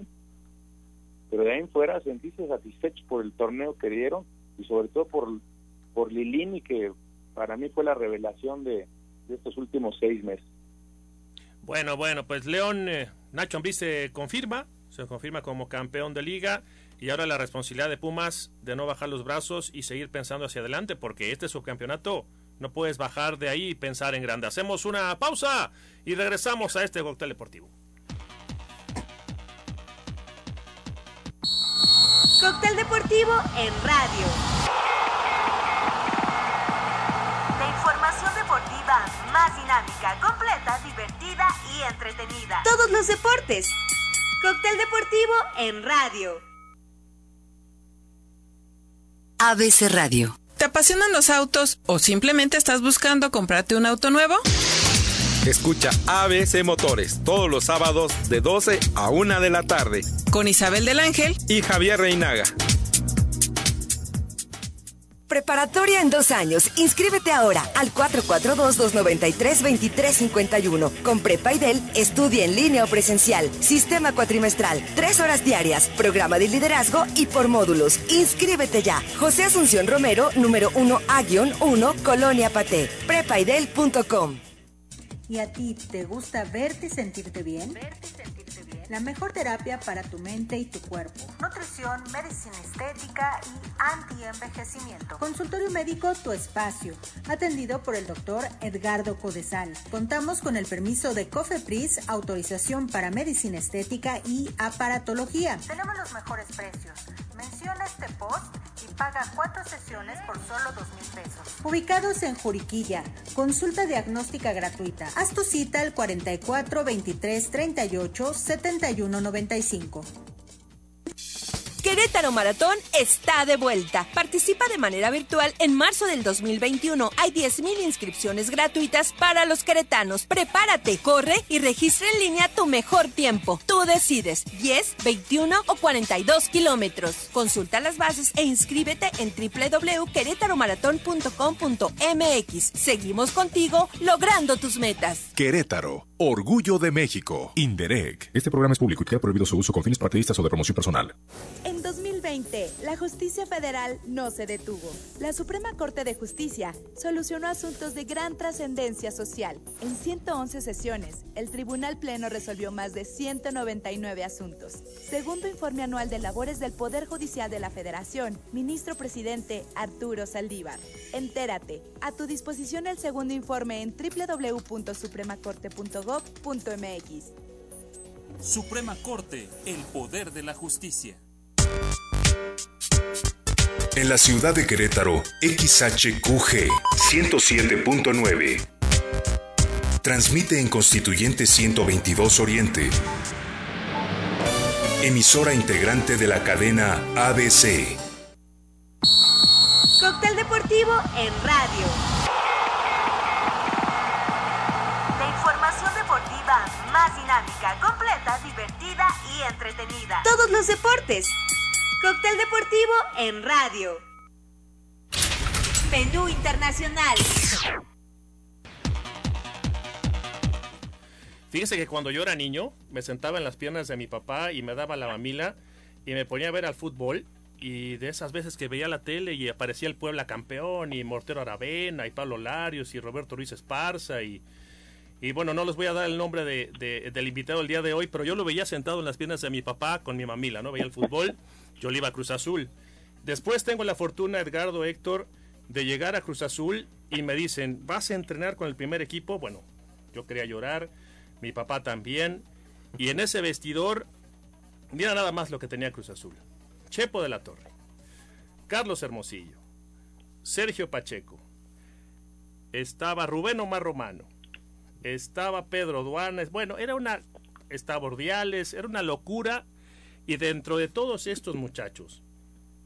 Pero de ahí en fuera sentiste satisfecho por el torneo que dieron y sobre todo por, por Lilini, que para mí fue la revelación de, estos últimos seis meses.
Bueno, bueno, pues León, eh, Nacho Ambriz se confirma, se confirma como campeón de liga y ahora la responsabilidad de Pumas de no bajar los brazos y seguir pensando hacia adelante porque este subcampeonato no puedes bajar de ahí y pensar en grande. Hacemos una pausa y regresamos a este cóctel deportivo.
Cóctel deportivo en radio. La información deportiva más dinámica, completa, divertida y entretenida. Todos los deportes Cóctel Deportivo en radio.
ABC Radio.
¿Te apasionan los autos o simplemente estás buscando comprarte un auto nuevo?
Escucha ABC Motores todos los sábados de 12 a 1 de la tarde.
Con Isabel del Ángel
y Javier Reinaga.
Preparatoria en dos años. Inscríbete ahora al 442-293-2351. Con Prepa Del, estudia en línea o presencial. Sistema cuatrimestral. Tres horas diarias. Programa de liderazgo y por módulos. Inscríbete ya. José Asunción Romero, número 1A-1, Colonia Paté. Prepaidel.com.
¿Y a ti te gusta verte y sentirte bien? Verte y. La mejor terapia para tu mente y tu cuerpo. Nutrición, medicina estética y anti-envejecimiento. Consultorio médico Tu Espacio. Atendido por el doctor Edgardo Codesal. Contamos con el permiso de COFEPRIS, autorización para medicina estética y aparatología. Tenemos los mejores precios. Menciona este post y paga cuatro sesiones por solo dos mil pesos. Ubicados en Juriquilla. Consulta diagnóstica gratuita. Haz tu cita al 44 23 38 71 95.
Querétaro Maratón está de vuelta. Participa de manera virtual en marzo del 2021. Hay 10.000 inscripciones gratuitas para los queretanos. Prepárate, corre y registra en línea tu mejor tiempo. Tú decides 10, 21 o 42 kilómetros. Consulta las bases e inscríbete en www.querétaromaratón.com.mx. Seguimos contigo logrando tus metas.
Querétaro, orgullo de México. Inderec. Este programa es público y queda prohibido su uso con fines partidistas o de promoción personal.
En 2020, la justicia federal no se detuvo. La Suprema Corte de Justicia solucionó asuntos de gran trascendencia social. En 111 sesiones, el Tribunal Pleno resolvió más de 199 asuntos. Segundo informe anual de labores del Poder Judicial de la Federación, ministro presidente Arturo Saldívar. Entérate. A tu disposición el segundo informe en www.supremacorte.gov.mx.
Suprema Corte, el poder de la justicia.
En la ciudad de Querétaro, XHQG 107.9. Transmite en Constituyente 122 Oriente. Emisora integrante de la cadena ABC.
Cóctel deportivo en radio. Divertida y entretenida. Todos los deportes. Cóctel deportivo en radio. Menú internacional.
Fíjese que cuando yo era niño, me sentaba en las piernas de mi papá y me daba la mamila y me ponía a ver al fútbol. Y de esas veces que veía la tele y aparecía el Puebla campeón y Mortero Aravena y Pablo Larios y Roberto Ruiz Esparza y, y bueno, no les voy a dar el nombre de, de- del invitado el día de hoy, pero yo lo veía sentado en las piernas de mi papá con mi mamila, ¿no? Veía el fútbol, yo le iba a Cruz Azul. Después tengo la fortuna, Edgardo Héctor, de llegar a Cruz Azul y me dicen, ¿vas a entrenar con el primer equipo? Bueno, yo quería llorar, mi papá también. Y en ese vestidor, mira nada más lo que tenía Cruz Azul. Chepo de la Torre, Carlos Hermosillo, Sergio Pacheco, estaba Rubén Omar Romano, estaba Pedro Duanes, bueno, era una, estaba Ordiales, era una locura. Y dentro de todos estos muchachos,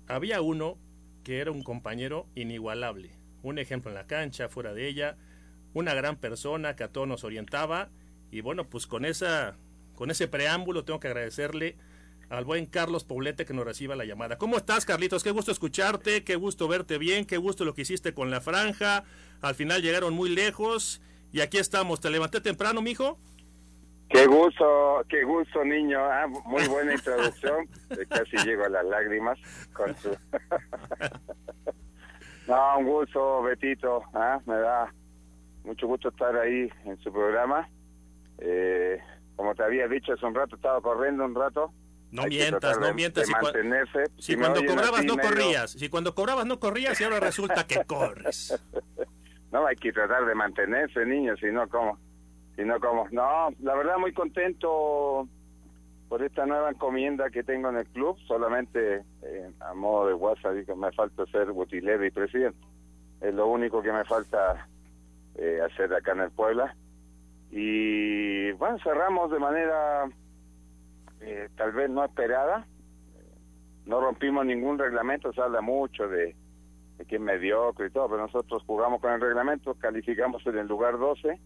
había uno que era un compañero inigualable, un ejemplo en la cancha, fuera de ella, una gran persona que a todos nos orientaba y bueno, pues con esa con ese preámbulo tengo que agradecerle al buen Carlos Poblete que nos reciba la llamada. ¿Cómo estás, Carlitos? Qué gusto escucharte, qué gusto verte bien, qué gusto lo que hiciste con la franja. Al final llegaron muy lejos y aquí estamos. ¿Te levanté temprano, mijo?
Qué gusto, qué gusto, niño. Ah, muy buena introducción. Casi llego a las lágrimas con su. no, un gusto, Betito. Ah, me da mucho gusto estar ahí en su programa. Eh, como te había dicho hace un rato, estaba corriendo un rato.
No
Hay
mientas, no mientas. Si,
mantenerse.
cuando cobrabas no
medio-
corrías, si cuando cobrabas no corrías y ahora resulta que corres.
No, hay que tratar de mantenerse, niño, si no, ¿cómo? Si no, ¿cómo? No, la verdad muy contento por esta nueva encomienda que tengo en el club, solamente eh, a modo de WhatsApp digo, me falta ser utilero y presidente. Es lo único que me falta eh, hacer acá en el Puebla. Y bueno, cerramos de manera eh, tal vez no esperada. No rompimos ningún reglamento, se habla mucho de que es mediocre y todo, pero nosotros jugamos con el reglamento, calificamos en el lugar 12,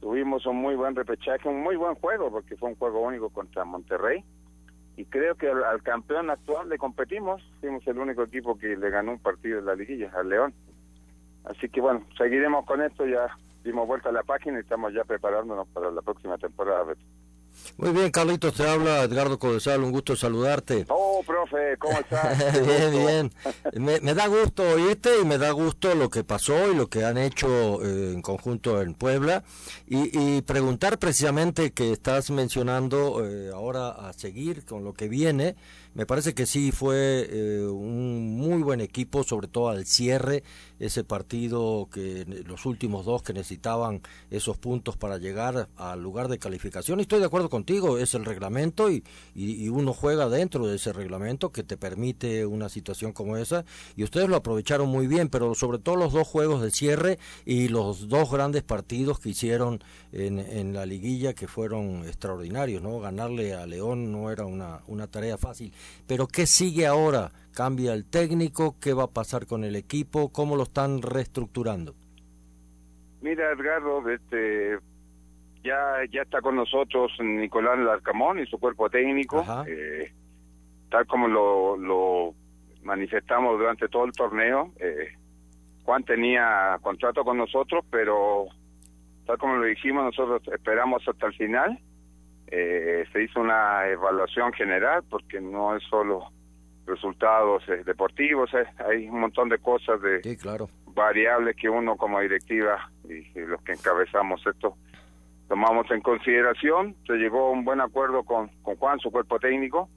tuvimos un muy buen repechaje, un muy buen juego, porque fue un juego único contra Monterrey, y creo que al, campeón actual le competimos, fuimos el único equipo que le ganó un partido en la liguilla, al León. Así que bueno, seguiremos con esto, ya dimos vuelta a la página y estamos ya preparándonos para la próxima temporada.
Muy bien, Carlitos, te habla Edgardo Codesal, un gusto saludarte.
Oh, profe, ¿cómo estás?
bien, bien. Me, da gusto oírte y me da gusto lo que pasó y lo que han hecho eh, en conjunto en Puebla. Y, preguntar precisamente que estás mencionando eh, ahora a seguir con lo que viene. Me parece que sí fue eh, un muy buen equipo, sobre todo al cierre, ese partido que los últimos dos que necesitaban esos puntos para llegar al lugar de calificación. Y estoy de acuerdo contigo, es el reglamento y, uno juega dentro de ese reglamento que te permite una situación como esa. Y ustedes lo aprovecharon muy bien, pero sobre todo los dos juegos de cierre y los dos grandes partidos que hicieron en, la liguilla que fueron extraordinarios, ¿no? Ganarle a León no era una tarea fácil. Pero ¿qué sigue ahora? ¿Cambia el técnico? ¿Qué va a pasar con el equipo? ¿Cómo lo están reestructurando?
Mira, Edgardo, este, ya, ya está con nosotros Nicolás Larcamón y su cuerpo técnico. Eh, tal como lo, lo manifestamos durante todo el torneo, eh, Juan tenía contrato con nosotros, pero tal como lo dijimos, nosotros esperamos hasta el final eh, se hizo una evaluación general porque no es solo resultados eh, deportivos, eh, hay un montón de cosas de variables que uno como directiva y, los que encabezamos esto tomamos en consideración. Se llegó a un buen acuerdo con, con Juan, su cuerpo técnico,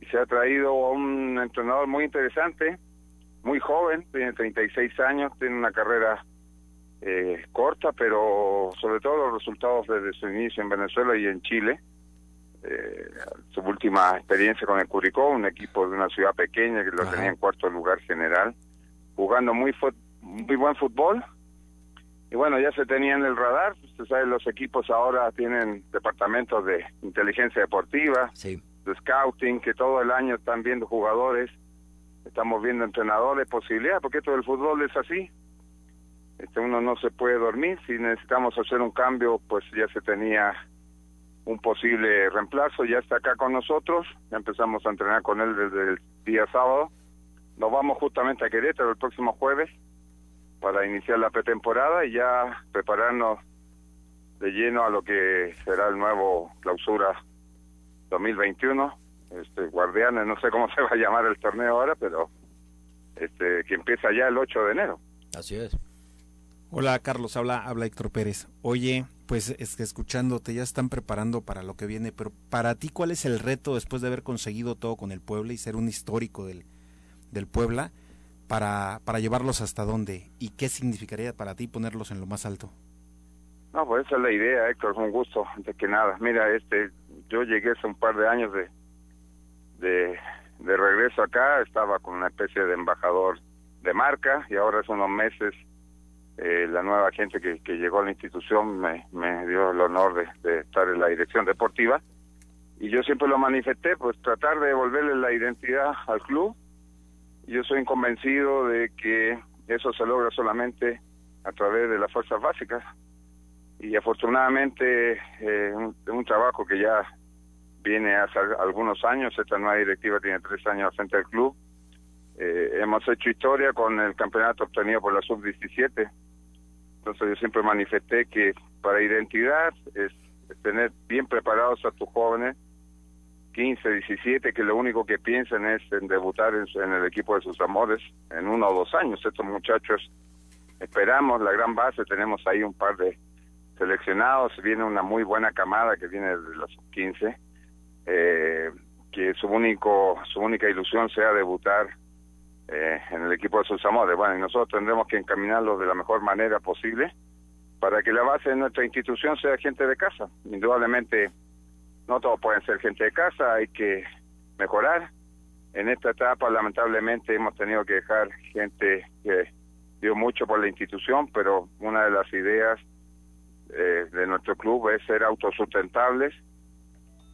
y se ha traído a un entrenador muy interesante, muy joven, tiene 36 años, tiene una carrera eh, corta, pero sobre todo los resultados desde su inicio en Venezuela y en Chile eh, su última experiencia con el Curicó, un equipo de una ciudad pequeña que lo tenía en cuarto lugar general, jugando muy muy buen fútbol. Y bueno, ya se tenía en el radar, usted sabe, los equipos ahora tienen departamentos de inteligencia deportiva, de scouting, que todo el año están viendo jugadores, estamos viendo entrenadores, posibilidades, porque todo el fútbol es así. Este, uno no se puede dormir, si necesitamos hacer un cambio, pues ya se tenía un posible reemplazo, ya está acá con nosotros, ya empezamos a entrenar con él desde el día sábado. Nos vamos justamente a Querétaro el próximo jueves para iniciar la pretemporada y ya prepararnos de lleno a lo que será el nuevo clausura 2021. Este, Guardianes, no sé cómo se va a llamar el torneo ahora, pero este que empieza ya el 8 de enero.
Así es.
Hola Carlos, habla, habla Héctor Pérez. Oye, pues es que escuchándote ya están preparando para lo que viene, pero para ti cuál es el reto después de haber conseguido todo con el Puebla y ser un histórico del, del Puebla para, para llevarlos hasta dónde y qué significaría para ti ponerlos en lo más alto?
No, pues esa es la idea, Héctor, un gusto, antes que nada. Mira, este, yo llegué hace un par de años de, de, de regreso acá, estaba con una especie de embajador de marca y ahora hace unos meses eh, la nueva gente que, llegó a la institución me, dio el honor de, estar en la dirección deportiva. Y yo siempre lo manifesté, pues tratar de devolverle la identidad al club. Yo soy convencido de que eso se logra solamente a través de las fuerzas básicas. Y afortunadamente eh, un, un trabajo que ya viene hace algunos años, esta nueva directiva tiene tres años al frente del club, eh, hemos hecho historia con el campeonato obtenido por la sub-17 entonces yo siempre manifesté que para identidad es, tener bien preparados a tus jóvenes, 15, 17, que lo único que piensan es en debutar en, el equipo de sus amores en uno o dos años. Estos muchachos esperamos la gran base, tenemos ahí un par de seleccionados, viene una muy buena camada que viene de los 15, eh, que su único su única ilusión sea debutar eh, en el equipo de sus amores. Bueno, y nosotros tendremos que encaminarlo de la mejor manera posible para que la base de nuestra institución sea gente de casa. Indudablemente, no todos pueden ser gente de casa, hay que mejorar. En esta etapa, lamentablemente, hemos tenido que dejar gente que dio mucho por la institución, pero una de las ideas eh, de nuestro club es ser autosustentables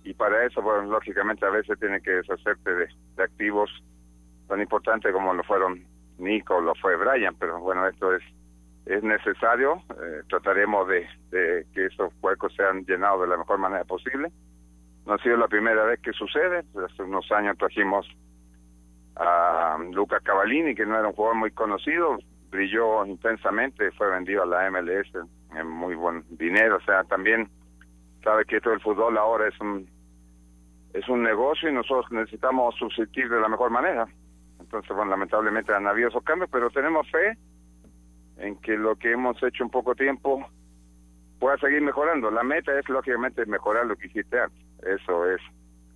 y para eso, bueno, lógicamente a veces tiene que deshacerte de activos tan importante como lo fueron Nico, lo fue Brian, pero bueno, esto es es necesario, eh, trataremos de, que esos huecos sean llenados de la mejor manera posible no ha sido la primera vez que sucede. Hace unos años trajimos a Luca Cavallini, que no era un jugador muy conocido, brilló intensamente, fue vendido a la MLS en muy buen dinero, o sea, también sabe que todo el fútbol ahora es un es un negocio y nosotros necesitamos subsistir de la mejor manera. Lamentablemente han habido esos cambios, pero tenemos fe en que lo que hemos hecho en poco tiempo pueda seguir mejorando. La meta es, lógicamente, mejorar lo que hiciste antes. Eso es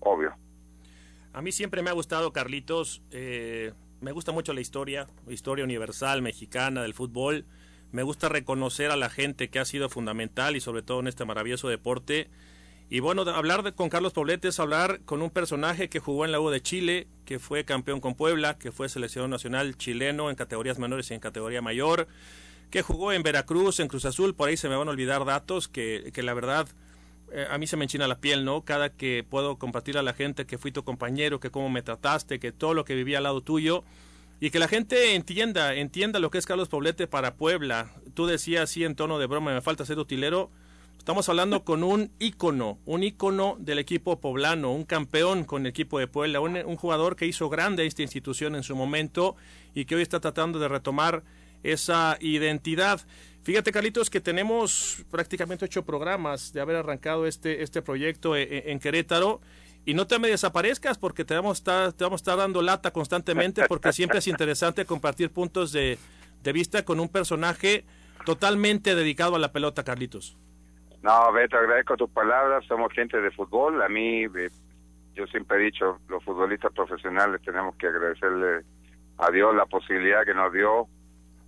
obvio.
A mí siempre me ha gustado, Carlitos. Eh, me gusta mucho la historia, historia universal mexicana del fútbol. Me gusta reconocer a la gente que ha sido fundamental y sobre todo en este maravilloso deporte. Y bueno, hablar con Carlos Poblete es hablar con un personaje que jugó en la U de Chile, que fue campeón con Puebla, que fue seleccionado nacional chileno en categorías menores y en categoría mayor, que jugó en Veracruz, en Cruz Azul, por ahí se me van a olvidar datos que, que la verdad eh, a mí se me enchina la piel, ¿no? Cada que puedo compartir a la gente que fui tu compañero, que cómo me trataste, que todo lo que viví al lado tuyo, y que la gente entienda, entienda lo que es Carlos Poblete para Puebla. Tú decías así en tono de broma, me falta ser utilero Estamos hablando con un ícono, un ícono del equipo poblano, un campeón con el equipo de Puebla, un, jugador que hizo grande a esta institución en su momento y que hoy está tratando de retomar esa identidad. Fíjate, Carlitos, que tenemos prácticamente ocho programas de haber arrancado este, este proyecto en, e, en Querétaro. Y no te me desaparezcas porque te vamos, a estar, te vamos a estar dando lata constantemente porque siempre es interesante compartir puntos de vista con un personaje totalmente dedicado a la pelota, Carlitos.
No, Beto, agradezco tus palabras. Somos gente de fútbol. A mí, yo siempre he dicho, los futbolistas profesionales tenemos que agradecerle a Dios la posibilidad que nos dio,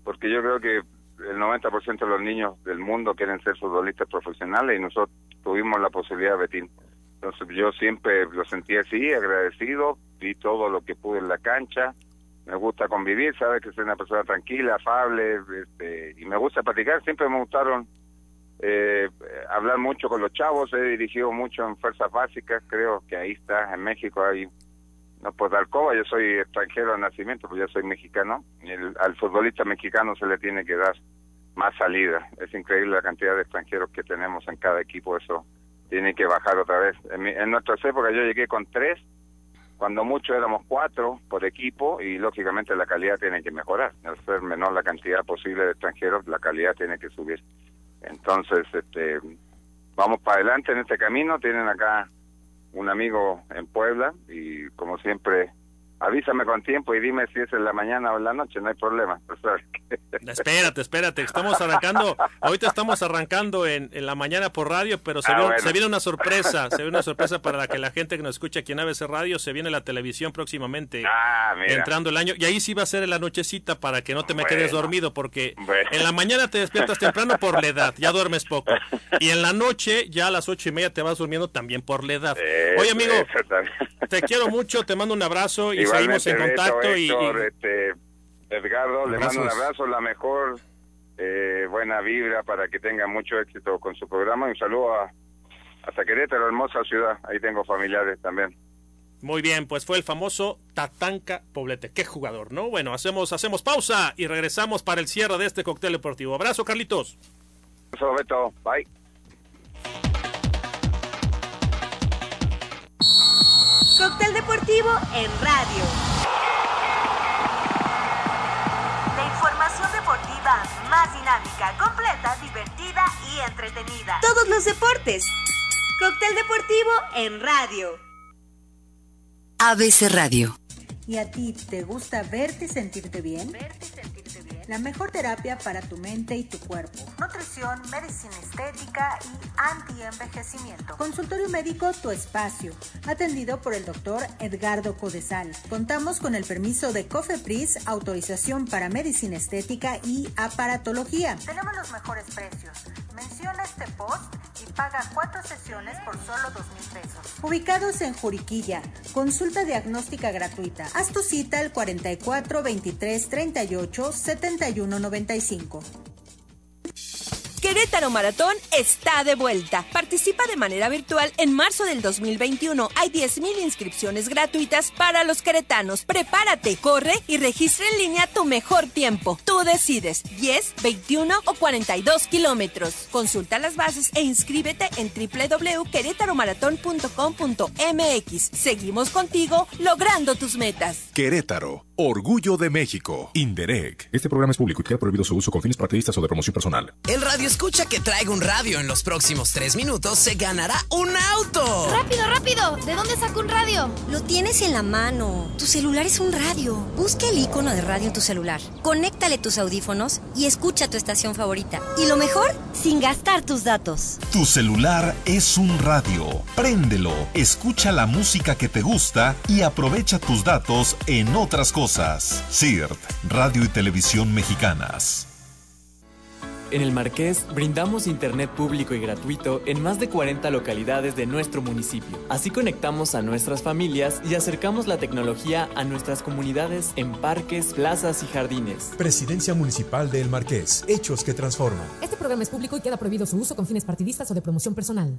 porque yo creo que el 90% de los niños del mundo quieren ser futbolistas profesionales y nosotros tuvimos la posibilidad, Betín. Entonces yo siempre lo sentí así, agradecido, vi todo lo que pude en la cancha, me gusta convivir, sabes que soy una persona tranquila, afable, este, y me gusta platicar, siempre me gustaron eh, hablar mucho con los chavos, he dirigido mucho en fuerzas básicas, creo que ahí está, en México hay, no puedo dar coba, yo soy extranjero de nacimiento, pues yo soy mexicano, y al futbolista mexicano se le tiene que dar más salida, es increíble la cantidad de extranjeros que tenemos en cada equipo, eso tiene que bajar otra vez. En, en nuestras épocas yo llegué con tres, cuando mucho éramos cuatro por equipo y lógicamente la calidad tiene que mejorar. Al ser menor la cantidad posible de extranjeros, la calidad tiene que subir. Entonces, este, vamos para adelante en este camino. Tienen acá un amigo en Puebla y como siempre avísame con tiempo y dime si es en la mañana o en la noche, no hay problema.
espérate, espérate, estamos arrancando, ahorita estamos arrancando en, en la mañana por radio, pero se, ah, se, viene una sorpresa, se viene una sorpresa para que la gente que nos escucha aquí en ABC Radio, se viene la televisión próximamente, ah, entrando el año, y ahí sí va a ser en la nochecita para que no te me quedes dormido, porque en la mañana te despiertas temprano por la edad, ya duermes poco, y en la noche ya a las ocho y media te vas durmiendo también por la edad. Oye amigo, te quiero mucho, te mando un abrazo y seguimos en contacto y,
Este, Edgardo, le mando un abrazo, la mejor eh, buena vibra para que tenga mucho éxito con su programa y un saludo a hasta Querétaro, hermosa ciudad, ahí tengo familiares también.
Muy bien, pues fue el famoso Tatanka Poblete. Qué jugador, ¿no? Bueno, hacemos, hacemos pausa y regresamos para el cierre de este cóctel deportivo. Abrazo, Carlitos.
Abrazo, Beto. Bye.
Cóctel deportivo en radio. La información deportiva más dinámica, completa, divertida y entretenida. Todos los deportes. Cóctel deportivo en radio.
ABC Radio.
¿Y a ti te gusta verte y sentirte bien? Verte y sentirte bien. La mejor terapia para tu mente y tu cuerpo. Nutrición, medicina estética y anti-envejecimiento. Consultorio médico Tu Espacio. Atendido por el doctor Edgardo Codesal. Contamos con el permiso de COFEPRIS, autorización para medicina estética y aparatología. Tenemos los mejores precios. Menciona este post y paga cuatro sesiones por solo dos mil pesos. Ubicados en Juriquilla. Consulta diagnóstica gratuita. Haz tu cita al 44 23 38 71 95.
Querétaro Maratón está de vuelta. Participa de manera virtual en marzo del 2021. Hay 10.000 inscripciones gratuitas para los queretanos. Prepárate, corre y registra en línea tu mejor tiempo. Tú decides 10, 21 o 42 kilómetros. Consulta las bases e inscríbete en www.querétaromaratón.com.mx. Seguimos contigo logrando tus metas.
Querétaro, orgullo de México. Inderec. Este programa es público y queda prohibido su uso con fines partidistas o de promoción personal.
El radio escucha que traiga un radio en los próximos tres minutos se ganará un auto.
¡Rápido, rápido! ¿De dónde saco un radio?
Lo tienes en la mano. Tu celular es un radio. Busca el icono de radio en tu celular. Conéctale tus audífonos y escucha tu estación favorita. Y lo mejor, sin gastar tus datos.
Tu celular es un radio. Préndelo, escucha la música que te gusta y aprovecha tus datos en otras cosas. CIRT, Radio y Televisión Mexicanas.
En el Marqués brindamos internet público y gratuito en más de 40 localidades de nuestro municipio. Así conectamos a nuestras familias y acercamos la tecnología a nuestras comunidades en parques, plazas y jardines.
Presidencia Municipal de El Marqués. Hechos que transforman.
Este programa es público y queda prohibido su uso con fines partidistas o de promoción personal.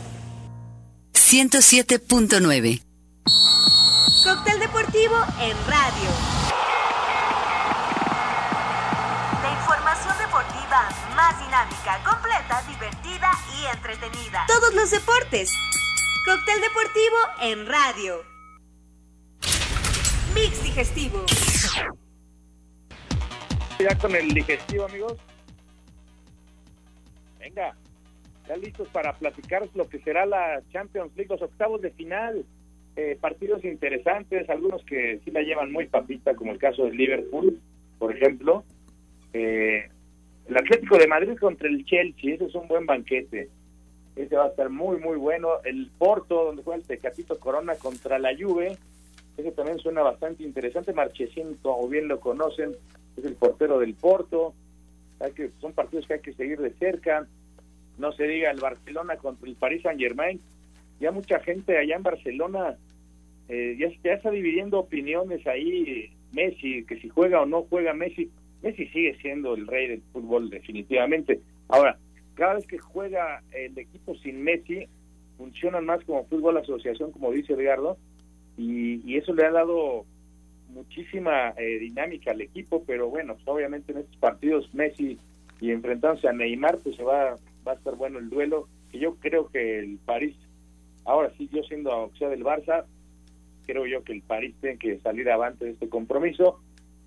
107.9
Cóctel deportivo en radio. La información deportiva más dinámica, completa, divertida y entretenida. Todos los deportes. Cóctel deportivo en radio. Mix digestivo.
Ya con el digestivo, amigos. Venga, ya listos para platicar lo que será la Champions League, los octavos de final. Eh, partidos interesantes, algunos que sí la llevan muy papita, como el caso del Liverpool, por ejemplo. Eh, el Atlético de Madrid contra el Chelsea, ese es un buen banquete. Ese va a estar muy, muy bueno. El Porto, donde juega el Tecatito Corona contra la Juve, ese también suena bastante interesante. Marchesín, como bien lo conocen, es el portero del Porto. Hay que, son partidos que hay que seguir de cerca. No se diga el Barcelona contra el Paris Saint Germain. Ya mucha gente allá en Barcelona eh, ya, está dividiendo opiniones ahí. Messi, que si juega o no juega Messi. Messi sigue siendo el rey del fútbol definitivamente. Ahora, cada vez que juega el equipo sin Messi, funcionan más como fútbol asociación, como dice Edgardo, y, y eso le ha dado muchísima eh, dinámica al equipo, pero bueno, obviamente en estos partidos Messi y enfrentándose a Neymar, pues se va, va a estar bueno el duelo, que yo creo que el París, ahora sí, yo siendo sea del Barça, creo yo que el París tiene que salir avante de este compromiso,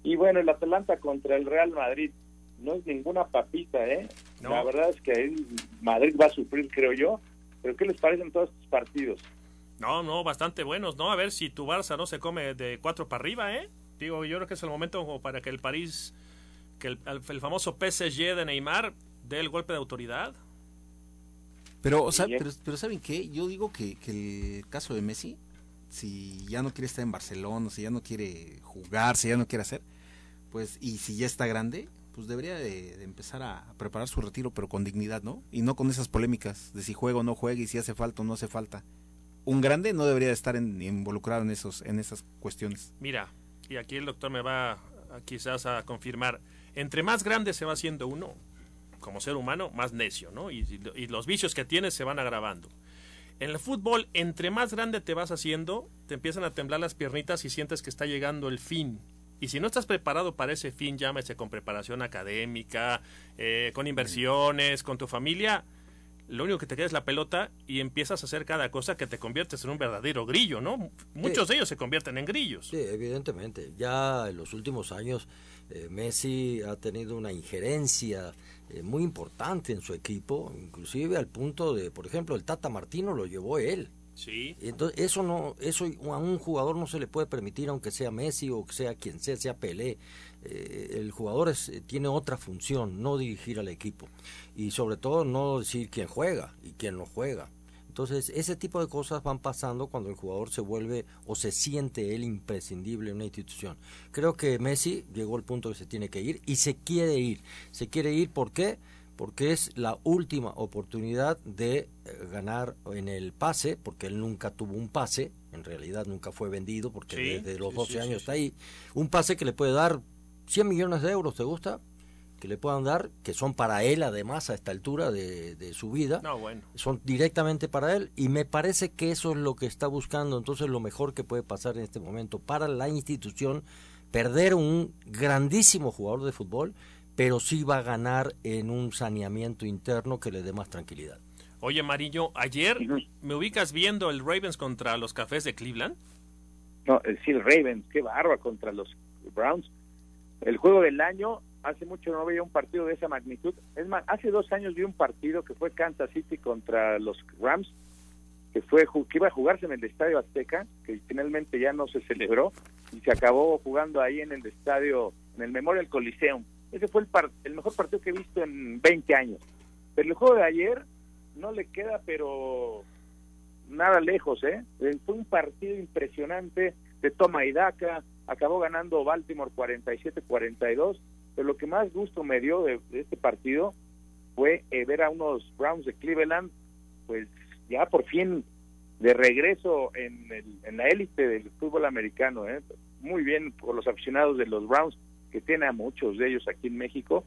y bueno, el Atalanta contra el Real Madrid, no es ninguna papita, ¿eh?
No.
La verdad es que ahí Madrid va a sufrir, creo yo, pero ¿qué les parecen todos estos partidos?
No, no, bastante buenos, ¿no? A ver si tu Barça no se come de cuatro para arriba, ¿eh? Digo, yo creo que es el momento como para que el París, que el, el famoso PSG de Neymar dé el golpe de autoridad.
Pero, ¿sabe- pero, pero ¿saben qué? Yo digo que, que el caso de Messi, si ya no quiere estar en Barcelona, si ya no quiere jugar, si ya no quiere hacer, pues, y si ya está grande, pues debería de, de empezar a, preparar su retiro, pero con dignidad, ¿no? Y no con esas polémicas de si juega o no juega y si hace falta o no hace falta. Un grande no debería de estar en- involucrado en, esos, en esas cuestiones.
Mira, y aquí el doctor me va a- quizás a confirmar, entre más grande se va haciendo uno, como ser humano, más necio, ¿no? Y, y los vicios que tienes se van agravando. En el fútbol, entre más grande te vas haciendo, te empiezan a temblar las piernitas y sientes que está llegando el fin. Y si no estás preparado para ese fin, llámese con preparación académica, eh, con inversiones, con tu familia, lo único que te queda es la pelota y empiezas a hacer cada cosa que te conviertes en un verdadero grillo, ¿no? Muchos de ellos se convierten en grillos.
Sí, evidentemente. Ya en los últimos años eh, Messi ha tenido una injerencia eh, muy importante en su equipo, inclusive al punto de, por ejemplo, el Tata Martino lo llevó él.
Sí.
Entonces, eso no, eso a un jugador no se le puede permitir, aunque sea Messi o sea quien sea, sea Pelé. Eh, el jugador es, tiene otra función, no dirigir al equipo. Y sobre todo no decir quién juega y quién no juega. Entonces, ese tipo de cosas van pasando cuando el jugador se vuelve o se siente él imprescindible en una institución. Creo que Messi llegó al punto que se tiene que ir y se quiere ir. Se quiere ir, ¿por qué? Porque es la última oportunidad de eh, ganar en el pase, porque él nunca tuvo un pase, en realidad nunca fue vendido, porque
Sí,
desde los
sí,
12
sí,
años está ahí. Un pase que le puede dar 100 millones de euros, ¿te gusta? Que le puedan dar, que son para él además a esta altura de, de su vida
No, bueno.
son directamente para él y me parece que eso es lo que está buscando entonces lo mejor que puede pasar en este momento para la institución perder un grandísimo jugador de fútbol pero sí va a ganar en un saneamiento interno que le dé más tranquilidad
Oye, Marillo, ayer me ubicas viendo el Ravens contra los Cafés de Cleveland.
No, eh, sí, el Ravens, qué barba contra los Browns. El juego del año, hace mucho no veía un partido de esa magnitud. Es más, hace dos años vi un partido que fue Kansas City contra los Rams, que fue que iba a jugarse en el Estadio Azteca, que finalmente ya no se celebró y se acabó jugando ahí en el estadio, en el Memorial Coliseum. Ese fue el, par- el mejor partido que he visto en 20 años. Pero el juego de ayer no le queda, pero nada lejos, ¿eh? Eh, Fue un partido impresionante de toma y daca, acabó ganando Baltimore 47-42, pero lo que más gusto me dio de, de este partido fue eh, ver a unos Browns de Cleveland, pues ya por fin de regreso en, el- en la élite del fútbol americano, ¿eh? Muy bien por los aficionados de los Browns, que tiene a muchos de ellos aquí en México,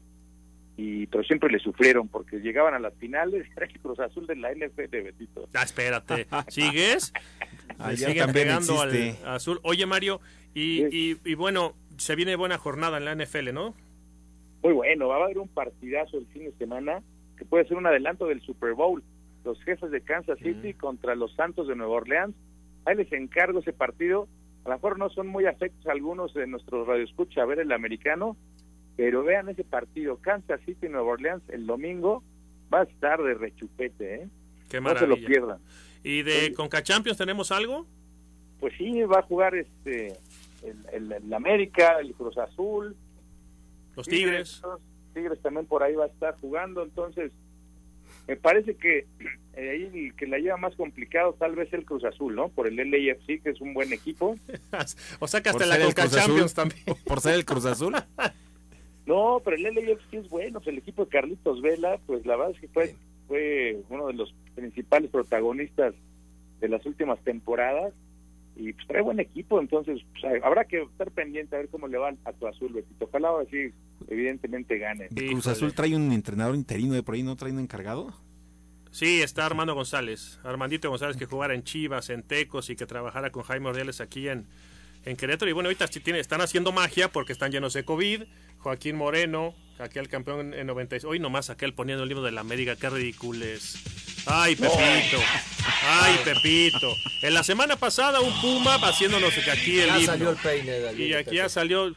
y pero siempre le sufrieron porque llegaban a las finales, era el Cruz Azul de la NFL, Betito.
Ah, espérate. ¿Sigues?
Ayer
siguen pegando al azul. Oye, Mario, y, y, y bueno, se viene buena jornada en la NFL, ¿no?
Muy bueno, va a haber un partidazo el fin de semana que puede ser un adelanto del Super Bowl. Los jefes de Kansas City contra los Santos de Nueva Orleans. Ahí les encargo ese partido. A lo mejor no son muy afectos algunos de nuestros radioescucha a ver el americano, pero vean ese partido. Kansas City Nueva Orleans el domingo va a estar de rechupete, ¿eh?
Qué
no se lo pierdan.
¿Y de Conca Champions tenemos algo?
Pues sí, va a jugar este el, el- el América, el Cruz Azul.
Los Tigres.
los Tigres también por ahí va a estar jugando, entonces me parece que eh, ahí el que la lleva más complicado tal vez el Cruz Azul, ¿no? Por el LAFC, que es un buen equipo.
o sea que hasta
Por
la
Azul.
Champions también.
Por ser el Cruz Azul.
No, pero el LAFC es bueno, pues el equipo de Carlitos Vela, pues la verdad es que fue, fue uno de los principales protagonistas de las últimas temporadas y pues trae buen equipo, entonces pues, habrá que estar pendiente a ver cómo le va a tu azul, Betito. Ojalá así evidentemente gane.
Cruz Azul trae un entrenador interino de por ahí, ¿no trae un encargado?
Sí, está Armando González. Armandito González que jugara en Chivas, en Tecos y que trabajara con Jaime Ordiales aquí en, en Querétaro. Y bueno, ahorita sí tiene, están haciendo magia porque están llenos de COVID. Joaquín Moreno, aquel campeón en 96. Hoy nomás aquel poniendo el libro de la América, qué ridículos. Ay, Pepito. Ay, Pepito. En la semana pasada un Puma haciéndonos aquí el
Ya
himno.
salió el peine de
Y aquí ya salió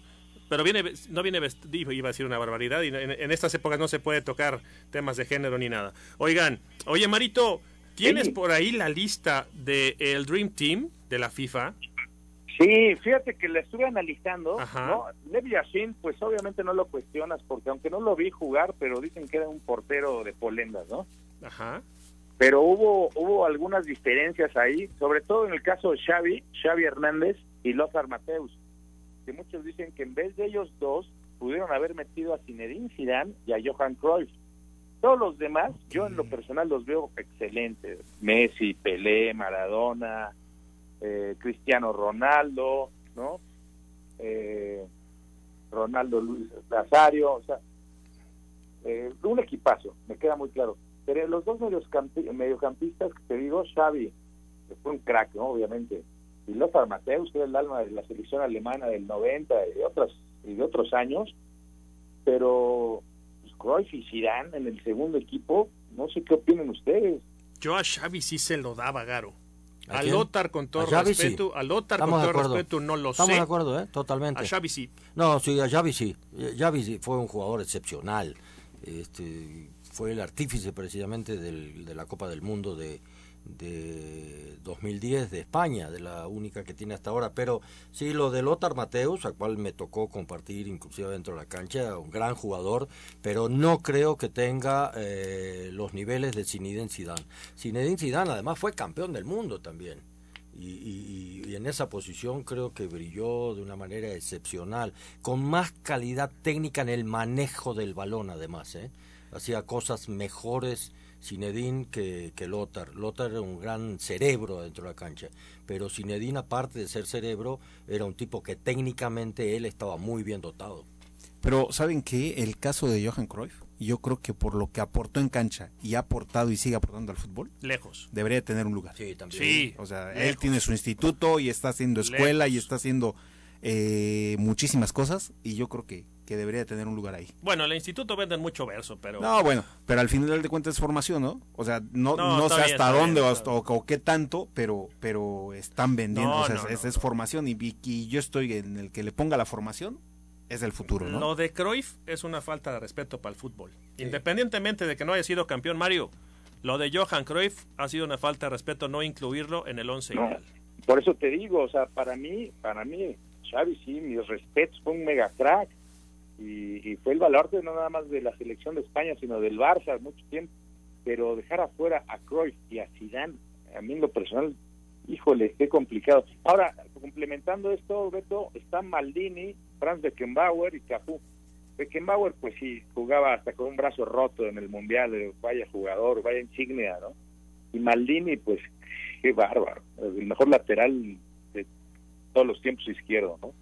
pero viene no viene vestido, iba a decir una barbaridad y en, en estas épocas no se puede tocar temas de género ni nada. Oigan, oye Marito, ¿tienes
Sí.
por ahí la lista de el Dream Team de la FIFA?
Sí, fíjate que la estuve analizando,
Ajá.
¿no? Lev Yashin, pues obviamente no lo cuestionas porque aunque no lo vi jugar, pero dicen que era un portero de polendas, ¿no?
Ajá.
Pero hubo hubo algunas diferencias ahí, sobre todo en el caso de Xavi, Xavi Hernández y Lothar Mateus, que muchos dicen que en vez de ellos dos pudieron haber metido a Zinedine Zidane y a Johan Cruyff. Todos los demás, yo en lo personal los veo excelentes. Messi, Pelé, Maradona, eh, Cristiano Ronaldo, ¿no? Eh, Ronaldo Luis Nazario, o sea, eh, un equipazo, me queda muy claro. Pero los dos mediocampi- mediocampistas que te digo, Xavi, que fue un crack, ¿no? Obviamente, y Lothar Mateus, que era el alma de la selección alemana del 90 y de, otras, y de otros años, pero pues, Cruyff y Zidane en el segundo equipo, no sé qué opinan ustedes.
Yo a Xavi sí se lo daba, Garo.
¿A
A? Lothar con todo
A Xavi sí.
respeto, a Lothar con
Estamos de
todo
acuerdo.
respeto no lo
Estamos
sé.
de acuerdo, ¿eh? Totalmente.
A Xavi sí.
No, sí, a Xavi sí. Eh, Xavi sí fue un jugador excepcional. Este, fue el artífice precisamente del- de la Copa del Mundo de, de 2010 de España, de la única que tiene hasta ahora. Pero sí, lo de Lothar Mateus, al cual me tocó compartir inclusive dentro de la cancha, un gran jugador, pero no creo que tenga eh, los niveles de Zinedine Zidane. Zinedine Zidane además fue campeón del mundo también. Y, y- en esa posición creo que brilló de una manera excepcional, con más calidad técnica en el manejo del balón además. ¿eh? Hacía cosas mejores Zinedine que, que Lothar. Lothar era un gran cerebro dentro de la cancha, pero Zinedine aparte de ser cerebro era un tipo que técnicamente él estaba muy bien dotado.
Pero ¿saben qué? El caso de Johan Cruyff, yo creo que por lo que aportó en cancha y ha aportado y sigue aportando al fútbol,
Lejos.
debería tener un lugar.
Sí, también.
Sí.
O sea, él tiene su instituto y está haciendo escuela y está haciendo eh, muchísimas cosas y yo creo que, que debería tener un lugar ahí.
Bueno, el instituto venden mucho verso, pero...
No, bueno, pero al final de cuentas es formación, ¿no? O sea, no,
No,
sé
bien,
hasta
bien,
dónde o, hasta- o qué tanto, pero pero están vendiendo,
No,
o sea,
no,
es,
no,
es formación y, y- y yo estoy en el que le ponga la formación, es el futuro, ¿no?
Lo de Cruyff es una falta de respeto para el fútbol. Independientemente de que no haya sido campeón Mario, lo de Johan Cruyff ha sido una falta de respeto no incluirlo en el once
No,
ideal.
por eso te digo, o sea, para mí, para mí, Xavi sí, mis respetos, fue un mega crack y, y fue el baluarte no nada más de la selección de España, sino del Barça mucho tiempo, pero dejar afuera a Cruyff y a Zidane, a mí en lo personal, híjole, qué complicado. Ahora, complementando esto, Beto, está Maldini, Franz Beckenbauer y Cafú. Beckenbauer, pues sí, jugaba hasta con un brazo roto en el Mundial, eh, vaya jugador, vaya insignia, ¿no? Y Maldini, pues, qué bárbaro, el mejor lateral de todos los tiempos izquierdo, ¿no?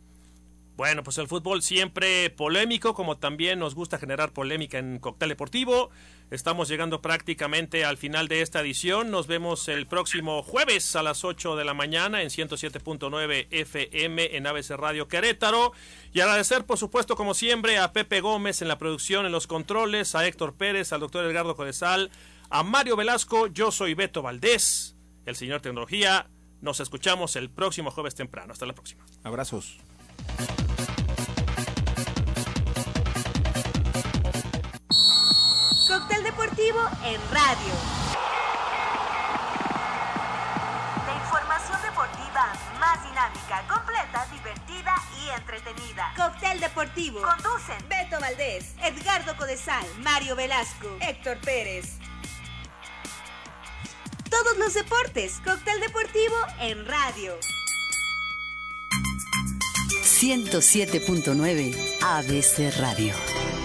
Bueno, pues el fútbol siempre polémico, como también nos gusta generar polémica en Cóctel Deportivo. Estamos llegando prácticamente al final de esta edición. Nos vemos el próximo jueves a las 8 de la mañana en 107.9 FM en ABC Radio Querétaro. Y agradecer, por supuesto, como siempre, a Pepe Gómez en la producción, en los controles, a Héctor Pérez, al doctor Edgardo Codesal, a Mario Velasco. Yo soy Beto Valdés, el señor Tecnología. Nos escuchamos el próximo jueves temprano. Hasta la próxima.
Abrazos.
Cóctel deportivo en radio. La información deportiva más dinámica, completa, divertida y entretenida. Cóctel deportivo. Conducen Beto Valdés, Edgardo Codesal, Mario Velasco, Héctor Pérez. Todos los deportes. Cóctel deportivo en radio.
107.9 ABC Radio.